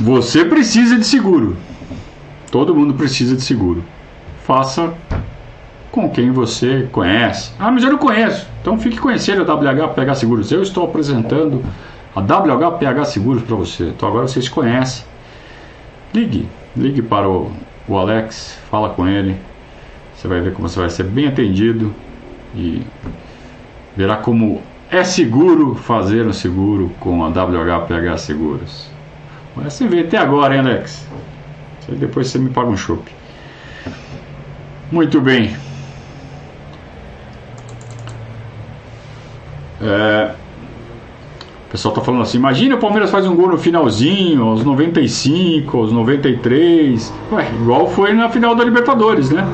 Você precisa de seguro. Todo mundo precisa de seguro. Faça com quem você conhece. Ah, mas eu não conheço. Então fique conhecendo a WHPH Seguros. Eu estou apresentando a WHPH Seguros para você. Então agora vocês conhecem. Ligue, ligue para o, o Alex, fala com ele. Você vai ver como você vai ser bem atendido e verá como é seguro fazer um seguro com a WHPH Seguros. Mas você vê até agora, hein, Alex? Depois você me paga um chopp. Muito bem. É, o pessoal tá falando assim: imagina o Palmeiras faz um gol no finalzinho, aos 95, aos 93. Ué, igual foi na final da Libertadores, né?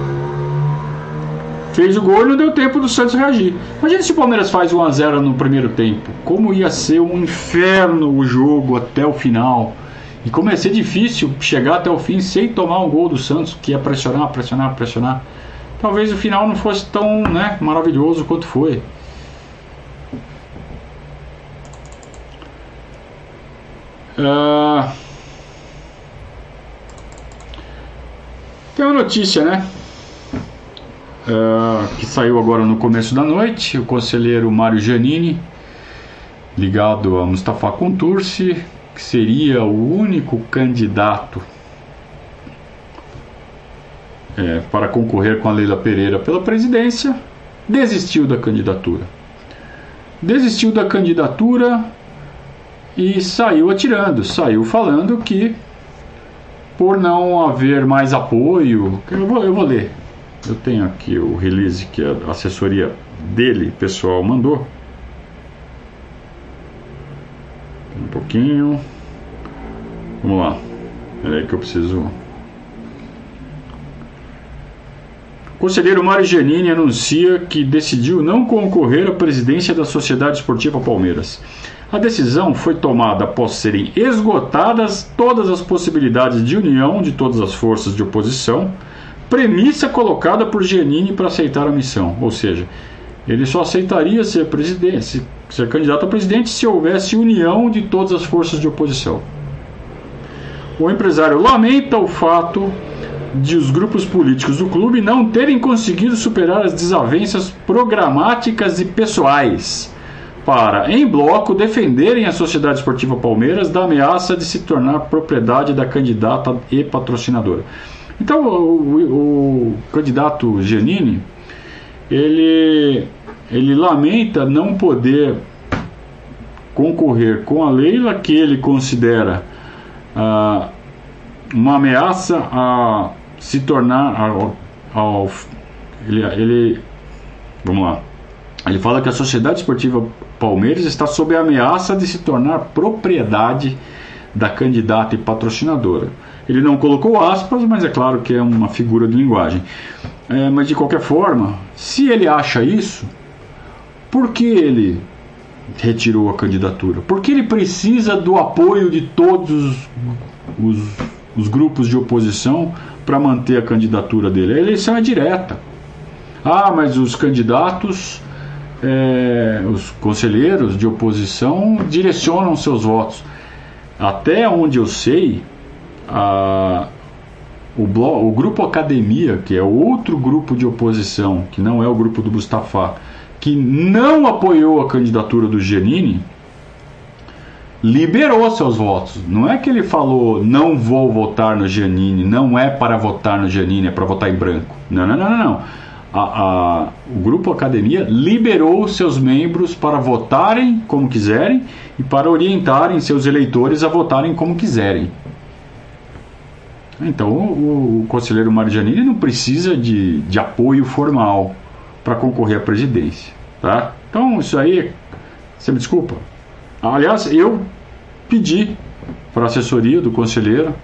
Fez o gol e não deu tempo do Santos reagir. Imagina se o Palmeiras faz 1x0 no primeiro tempo. Como ia ser um inferno o jogo até o final. E como ia ser difícil chegar até o fim sem tomar um gol do Santos, que ia pressionar, pressionar, pressionar. Talvez o final não fosse tão né, maravilhoso quanto foi. Uh... Tem uma notícia, né? Uh, que saiu agora no começo da noite. O conselheiro Mário Giannini, ligado a Mustafa Contursi, que seria o único candidato é, para concorrer com a Leila Pereira pela presidência, desistiu da candidatura. Desistiu da candidatura e saiu atirando, saiu falando que por não haver mais apoio, eu vou, eu vou ler. Eu tenho aqui o release que a assessoria dele, pessoal, mandou. Um pouquinho. Vamos lá. Peraí que eu preciso. O conselheiro Mário Giannini anuncia que decidiu não concorrer à presidência da Sociedade Esportiva Palmeiras. A decisão foi tomada após serem esgotadas todas as possibilidades de união de todas as forças de oposição, premissa colocada por Giannini para aceitar a missão, ou seja, ele só aceitaria ser presidente, ser candidato a presidente se houvesse união de todas as forças de oposição. O empresário lamenta o fato de os grupos políticos do clube não terem conseguido superar as desavenças programáticas e pessoais para, em bloco, defenderem a Sociedade Esportiva Palmeiras da ameaça de se tornar propriedade da candidata e patrocinadora. Então o, o, o candidato Giannini ele, ele lamenta não poder concorrer com a Leila que ele considera ah, uma ameaça a se tornar ao, ao ele, ele vamos lá ele fala que a Sociedade Esportiva Palmeiras está sob a ameaça de se tornar propriedade da candidata e patrocinadora. Ele não colocou aspas, mas é claro que é uma figura de linguagem. É, mas de qualquer forma, se ele acha isso, por que ele retirou a candidatura? Porque ele precisa do apoio de todos os, os grupos de oposição para manter a candidatura dele. A eleição é direta. Ah, mas os candidatos, é, os conselheiros de oposição direcionam seus votos. Até onde eu sei, a, o, o grupo Academia, que é outro grupo de oposição, que não é o grupo do Mustafa, que não apoiou a candidatura do Genini, liberou seus votos. Não é que ele falou não vou votar no Giannini, não é para votar no Giannini, é para votar em branco. Não, não, não, não. não. A, a, o grupo Academia liberou seus membros para votarem como quiserem e para orientarem seus eleitores a votarem como quiserem. Então o, o conselheiro Marjanini não precisa de, de apoio formal para concorrer à presidência. Tá? Então isso aí, você me desculpa. Aliás, eu pedi para a assessoria do conselheiro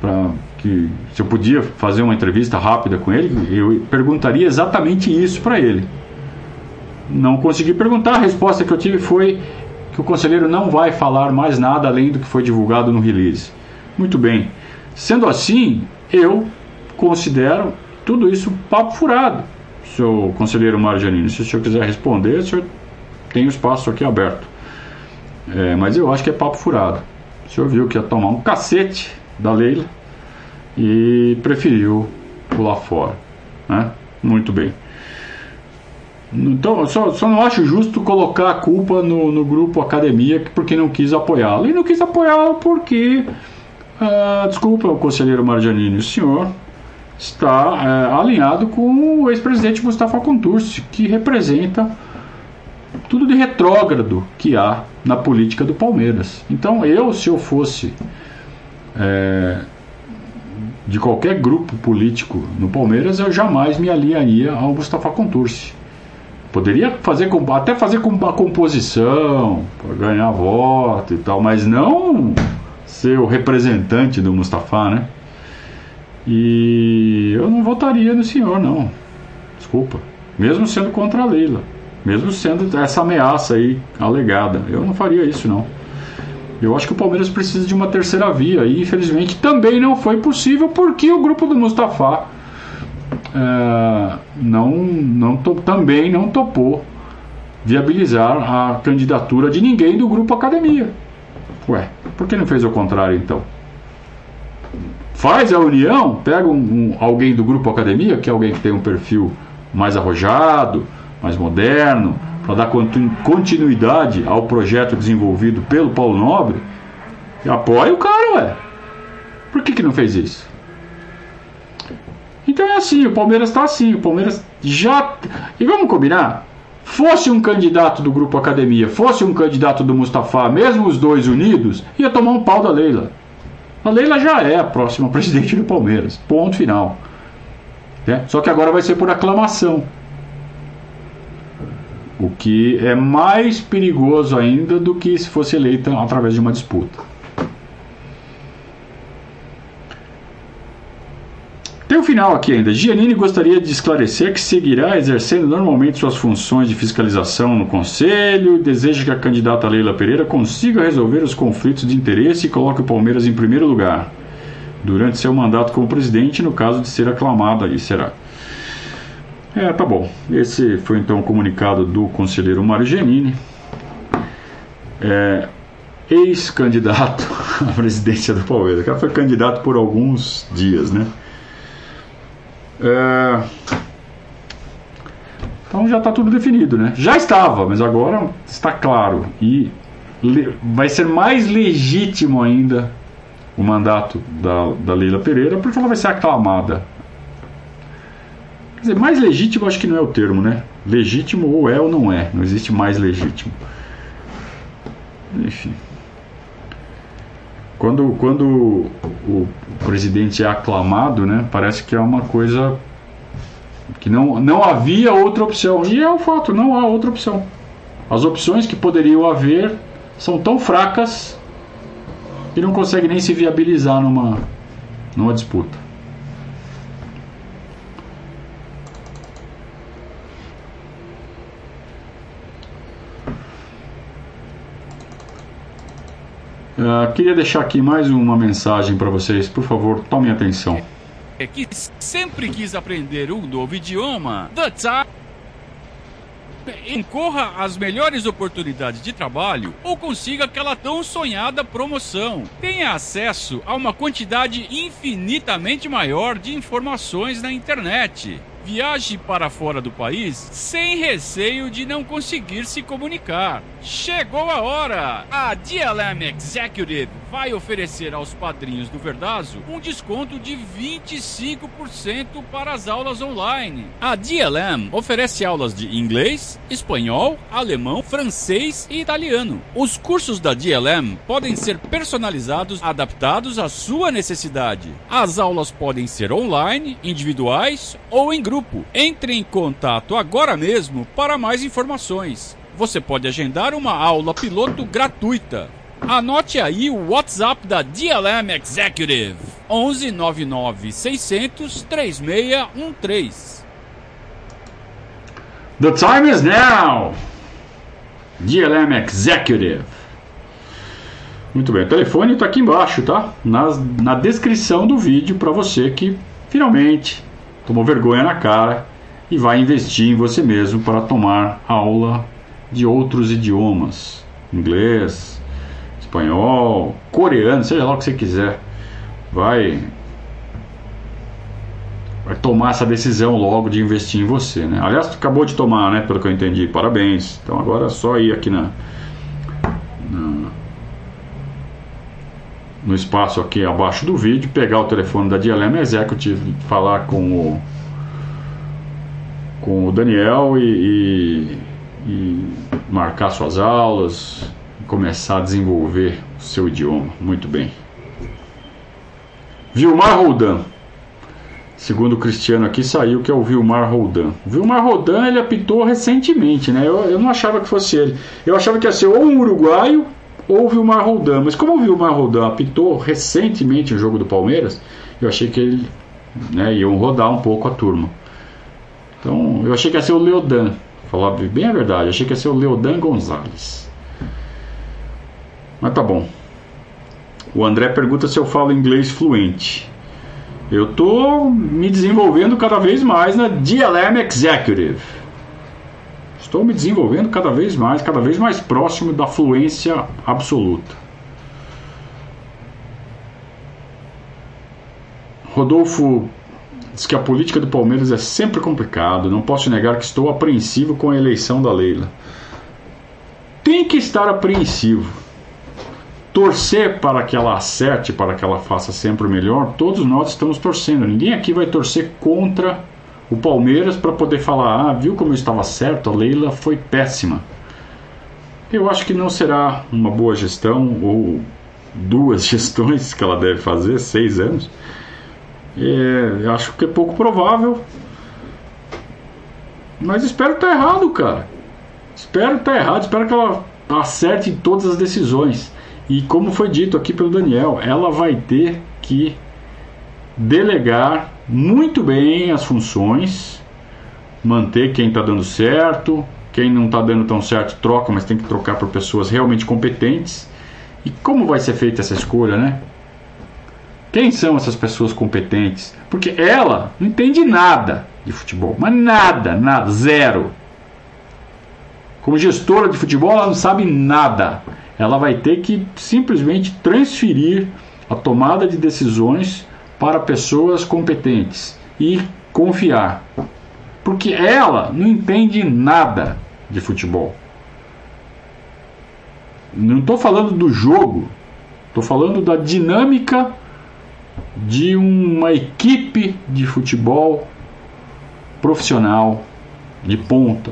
para que se eu podia fazer uma entrevista rápida com ele, eu perguntaria exatamente isso para ele. Não consegui perguntar, a resposta que eu tive foi que o conselheiro não vai falar mais nada além do que foi divulgado no release. Muito bem. Sendo assim, eu considero tudo isso papo furado, seu conselheiro Marjanino. Se o senhor quiser responder, o senhor tem o espaço aqui aberto. É, mas eu acho que é papo furado. O senhor viu que ia tomar um cacete da Leila e preferiu pular fora. Né? Muito bem. Então, só, só não acho justo colocar a culpa no, no grupo academia porque não quis apoiá-lo. E não quis apoiá-lo porque ah, desculpa, conselheiro Marjanini, o senhor está é, alinhado com o ex-presidente Mustafa Contursi, que representa tudo de retrógrado que há na política do Palmeiras. Então, eu, se eu fosse é, de qualquer grupo político no Palmeiras, eu jamais me aliaria ao Mustafa Contursi. Poderia fazer até fazer com uma composição para ganhar voto e tal, mas não ser o representante do Mustafa, né? E eu não votaria no senhor, não. Desculpa. Mesmo sendo contra a Leila. Mesmo sendo essa ameaça aí alegada. Eu não faria isso, não. Eu acho que o Palmeiras precisa de uma terceira via. E infelizmente também não foi possível porque o grupo do Mustafa é, não, não também não topou viabilizar a candidatura de ninguém do grupo Academia. Ué, por que não fez o contrário então? Faz a união, pega um, um, alguém do grupo academia, que é alguém que tem um perfil mais arrojado, mais moderno, para dar continuidade ao projeto desenvolvido pelo Paulo Nobre, e apoia o cara, ué. Por que, que não fez isso? Então é assim, o Palmeiras está assim, o Palmeiras já. E vamos combinar? Fosse um candidato do grupo Academia, fosse um candidato do Mustafa, mesmo os dois unidos, ia tomar um pau da Leila. A Leila já é a próxima presidente do Palmeiras. Ponto final. É? Só que agora vai ser por aclamação. O que é mais perigoso ainda do que se fosse eleita através de uma disputa. Tem o um final aqui ainda. Giannini gostaria de esclarecer que seguirá exercendo normalmente suas funções de fiscalização no Conselho e deseja que a candidata Leila Pereira consiga resolver os conflitos de interesse e coloque o Palmeiras em primeiro lugar durante seu mandato como presidente, no caso de ser aclamado aí, será. É, tá bom. Esse foi então o comunicado do conselheiro Mário Giannini. É, ex-candidato à presidência do Palmeiras. O cara foi candidato por alguns dias, né? É... Então já está tudo definido, né? Já estava, mas agora está claro. E vai ser mais legítimo ainda o mandato da, da Leila Pereira, porque ela vai ser aclamada. Quer dizer, mais legítimo acho que não é o termo, né? Legítimo ou é ou não é, não existe mais legítimo. Enfim. Quando, quando o presidente é aclamado, né, parece que é uma coisa que não, não havia outra opção. E é o fato, não há outra opção. As opções que poderiam haver são tão fracas que não conseguem nem se viabilizar numa, numa disputa. Uh, queria deixar aqui mais uma mensagem para vocês. Por favor, tomem atenção. É que sempre quis aprender um novo idioma. The time Encorra as melhores oportunidades de trabalho ou consiga aquela tão sonhada promoção. Tenha acesso a uma quantidade infinitamente maior de informações na internet. Viaje para fora do país sem receio de não conseguir se comunicar. Chegou a hora! A DLM Executive vai oferecer aos padrinhos do Verdazo um desconto de 25% para as aulas online. A DLM oferece aulas de inglês, espanhol, alemão, francês e italiano. Os cursos da DLM podem ser personalizados, adaptados à sua necessidade. As aulas podem ser online, individuais ou em grupo. Entre em contato agora mesmo para mais informações você pode agendar uma aula piloto gratuita. Anote aí o WhatsApp da DLM Executive: 11 99 600 3613. The time is now. DLM Executive. Muito bem, o telefone está aqui embaixo, tá? Na, na descrição do vídeo para você que finalmente tomou vergonha na cara e vai investir em você mesmo para tomar aula de outros idiomas, inglês, espanhol, coreano, seja lá o que você quiser, vai vai tomar essa decisão logo de investir em você, né? Aliás, acabou de tomar, né? Pelo que eu entendi, parabéns. Então agora é só ir aqui na, na no espaço aqui abaixo do vídeo, pegar o telefone da DLM Executive, falar com o com o Daniel e, e e marcar suas aulas, começar a desenvolver o seu idioma. Muito bem. Vilmar Roldan. Segundo o Cristiano aqui saiu que é o Vilmar Roldan. O Vilmar Roldan ele apitou recentemente, né? Eu, eu não achava que fosse ele. Eu achava que ia ser ou um uruguaio ou o Vilmar Roldan. Mas como o Vilmar Roldan apitou recentemente o jogo do Palmeiras, eu achei que ele né, iam rodar um pouco a turma. Então eu achei que ia ser o Leodan. Falar bem a verdade, achei que ia ser o Leodan Gonzalez. Mas tá bom. O André pergunta se eu falo inglês fluente. Eu tô me desenvolvendo cada vez mais na DLM Executive. Estou me desenvolvendo cada vez mais, cada vez mais próximo da fluência absoluta. Rodolfo Diz que a política do Palmeiras é sempre complicado. Não posso negar que estou apreensivo com a eleição da Leila. Tem que estar apreensivo. Torcer para que ela acerte, para que ela faça sempre o melhor, todos nós estamos torcendo. Ninguém aqui vai torcer contra o Palmeiras para poder falar: ah, viu como eu estava certo? A Leila foi péssima. Eu acho que não será uma boa gestão ou duas gestões que ela deve fazer, seis anos é, acho que é pouco provável. Mas espero estar tá errado, cara. Espero estar tá errado, espero que ela acerte em todas as decisões. E como foi dito aqui pelo Daniel, ela vai ter que delegar muito bem as funções, manter quem está dando certo, quem não está dando tão certo troca, mas tem que trocar por pessoas realmente competentes. E como vai ser feita essa escolha, né? Quem são essas pessoas competentes? Porque ela não entende nada de futebol, mas nada, nada, zero. Como gestora de futebol, ela não sabe nada. Ela vai ter que simplesmente transferir a tomada de decisões para pessoas competentes e confiar. Porque ela não entende nada de futebol. Não estou falando do jogo, Estou falando da dinâmica de uma equipe de futebol profissional de ponta.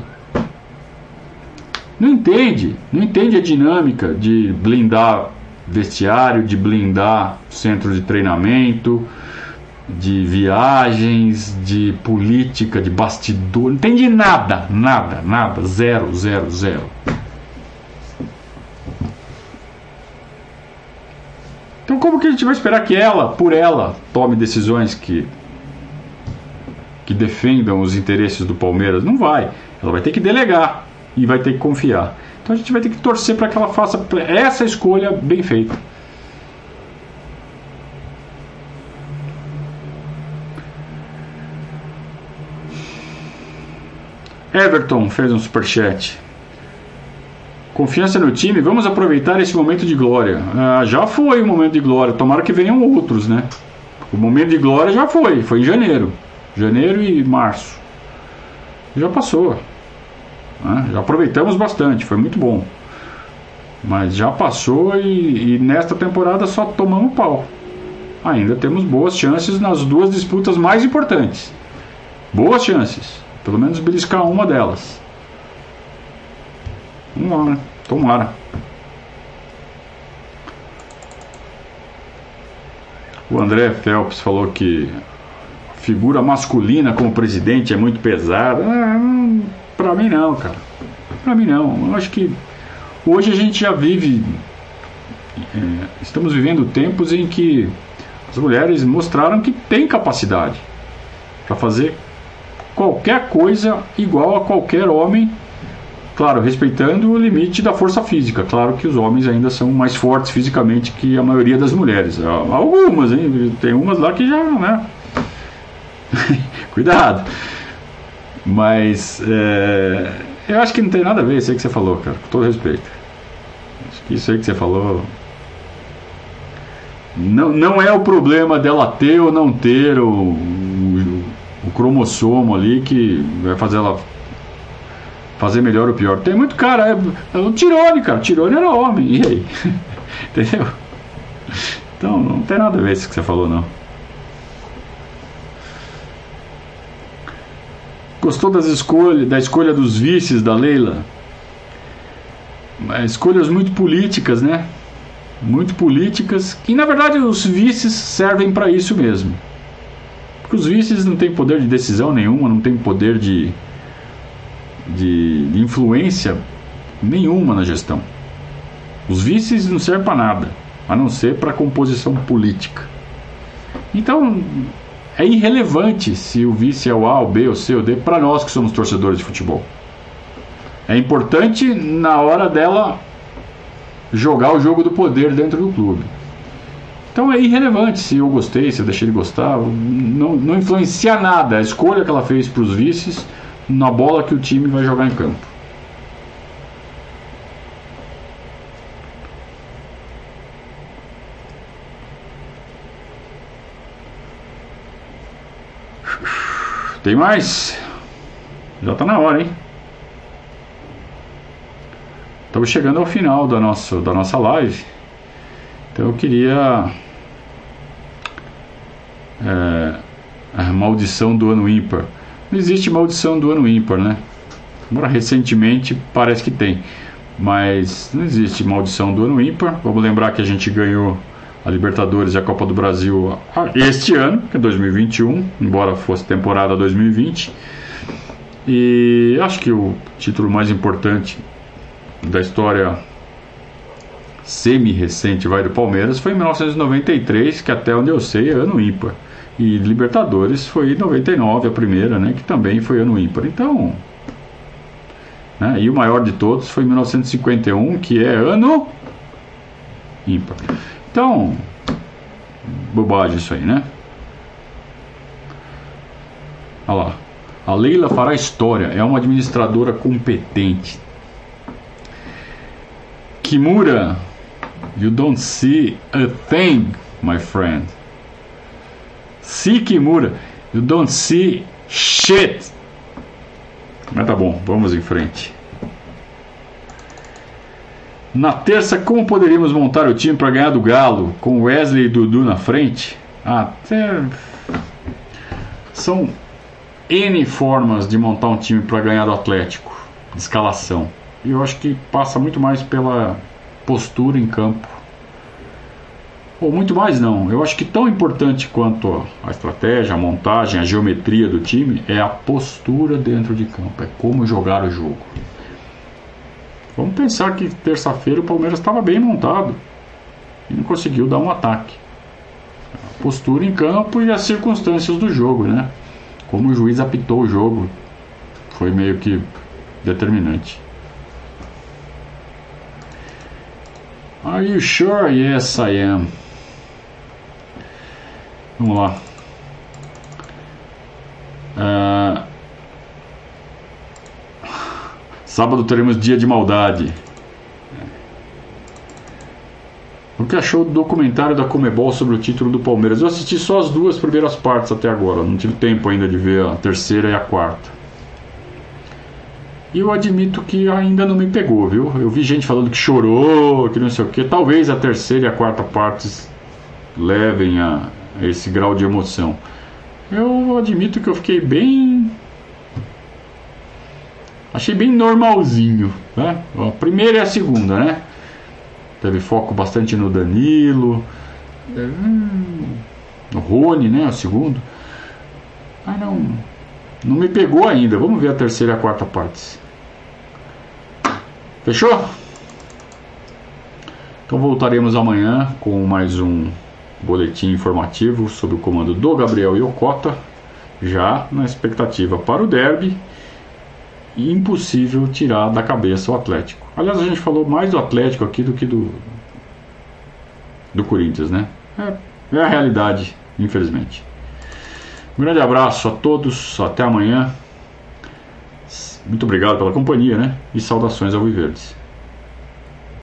Não entende, não entende a dinâmica de blindar vestiário, de blindar centro de treinamento, de viagens, de política, de bastidor, não entende nada, nada, nada, zero, zero, zero. Então como que a gente vai esperar que ela, por ela, tome decisões que que defendam os interesses do Palmeiras? Não vai. Ela vai ter que delegar e vai ter que confiar. Então a gente vai ter que torcer para que ela faça essa escolha bem feita. Everton fez um superchat. Confiança no time, vamos aproveitar esse momento de glória. Ah, já foi o momento de glória, tomara que venham outros, né? O momento de glória já foi, foi em janeiro. Janeiro e março. Já passou. Né? Já aproveitamos bastante, foi muito bom. Mas já passou e, e nesta temporada só tomamos pau. Ainda temos boas chances nas duas disputas mais importantes. Boas chances. Pelo menos beliscar uma delas. Né? Tomara. O André Phelps falou que figura masculina como presidente é muito pesada. Ah, pra mim não, cara. Pra mim não. Eu acho que hoje a gente já vive. É, estamos vivendo tempos em que as mulheres mostraram que têm capacidade para fazer qualquer coisa igual a qualquer homem Claro, respeitando o limite da força física. Claro que os homens ainda são mais fortes fisicamente que a maioria das mulheres. Algumas, hein? Tem umas lá que já, né? Cuidado. Mas é, eu acho que não tem nada a ver isso aí que você falou, cara. Com todo respeito. Acho que isso aí que você falou. Não, não é o problema dela ter ou não ter o, o, o cromossomo ali que vai fazer ela fazer melhor ou pior. Tem muito cara, é, é o Tirone, cara. O Tirone era homem, e aí? Entendeu? Então, não tem nada a ver isso que você falou, não. Gostou das escolhas, da escolha dos vices da Leila? Escolhas muito políticas, né? Muito políticas, que na verdade os vices servem para isso mesmo. Porque os vices não têm poder de decisão nenhuma, não têm poder de, de, influência nenhuma na gestão. Os vices não servem para nada, a não ser para composição política. Então, é irrelevante se o vice é o A, o B, o C, o D, para nós que somos torcedores de futebol. É importante na hora dela jogar o jogo do poder dentro do clube. Então é irrelevante se eu gostei, se eu deixei de gostar, não, não influencia nada a escolha que ela fez para os vices na bola que o time vai jogar em campo. Tem mais? Já está na hora, hein? Estamos chegando ao final da nossa, da nossa live. Então eu queria. É, a maldição do ano ímpar. Não existe maldição do ano ímpar, né? Agora, recentemente parece que tem. Mas não existe maldição do ano ímpar. Vamos lembrar que a gente ganhou a Libertadores e a Copa do Brasil este ano, que é 2021, embora fosse temporada 2020. E acho que o título mais importante da história semi-recente vai do Palmeiras foi em 1993, que até onde eu sei é ano ímpar. E Libertadores foi 99 a primeira, né, que também foi ano ímpar. Então, né, e o maior de todos foi 1951, que é ano ímpar. Então, bobagem isso aí, né? Olha lá. A Leila fará história, é uma administradora competente. Kimura, you don't see a thing, my friend. See Kimura, you don't see shit. Mas tá bom, vamos em frente. Na terça, como poderíamos montar o time para ganhar do Galo com Wesley e Dudu na frente? Até são N formas de montar um time para ganhar do Atlético, escalação. E eu acho que passa muito mais pela postura em campo. Ou muito mais não. Eu acho que tão importante quanto a estratégia, a montagem, a geometria do time é a postura dentro de campo, é como jogar o jogo. Vamos pensar que terça-feira o Palmeiras estava bem montado e não conseguiu dar um ataque. A postura em campo e as circunstâncias do jogo, né? Como o juiz apitou o jogo foi meio que determinante. Are you sure? Yes, I am. Vamos lá. Uh, sábado teremos dia de maldade. O que achou do documentário da Comebol sobre o título do Palmeiras? Eu assisti só as duas primeiras partes até agora. Não tive tempo ainda de ver a terceira e a quarta. E eu admito que ainda não me pegou, viu? Eu vi gente falando que chorou, que não sei o que. Talvez a terceira e a quarta partes levem a esse grau de emoção. Eu admito que eu fiquei bem. Achei bem normalzinho, né? A primeira e a segunda, né? Teve foco bastante no Danilo, no Rony, né? O segundo. Ah, não. Não me pegou ainda. Vamos ver a terceira e a quarta partes. Fechou? Então voltaremos amanhã com mais um boletim informativo sob o comando do Gabriel Yokota, já na expectativa para o derby. E impossível tirar da cabeça o Atlético. Aliás, a gente falou mais do Atlético aqui do que do, do Corinthians, né? É, é a realidade, infelizmente. Um grande abraço a todos, até amanhã. Muito obrigado pela companhia, né? E saudações ao Viverdes.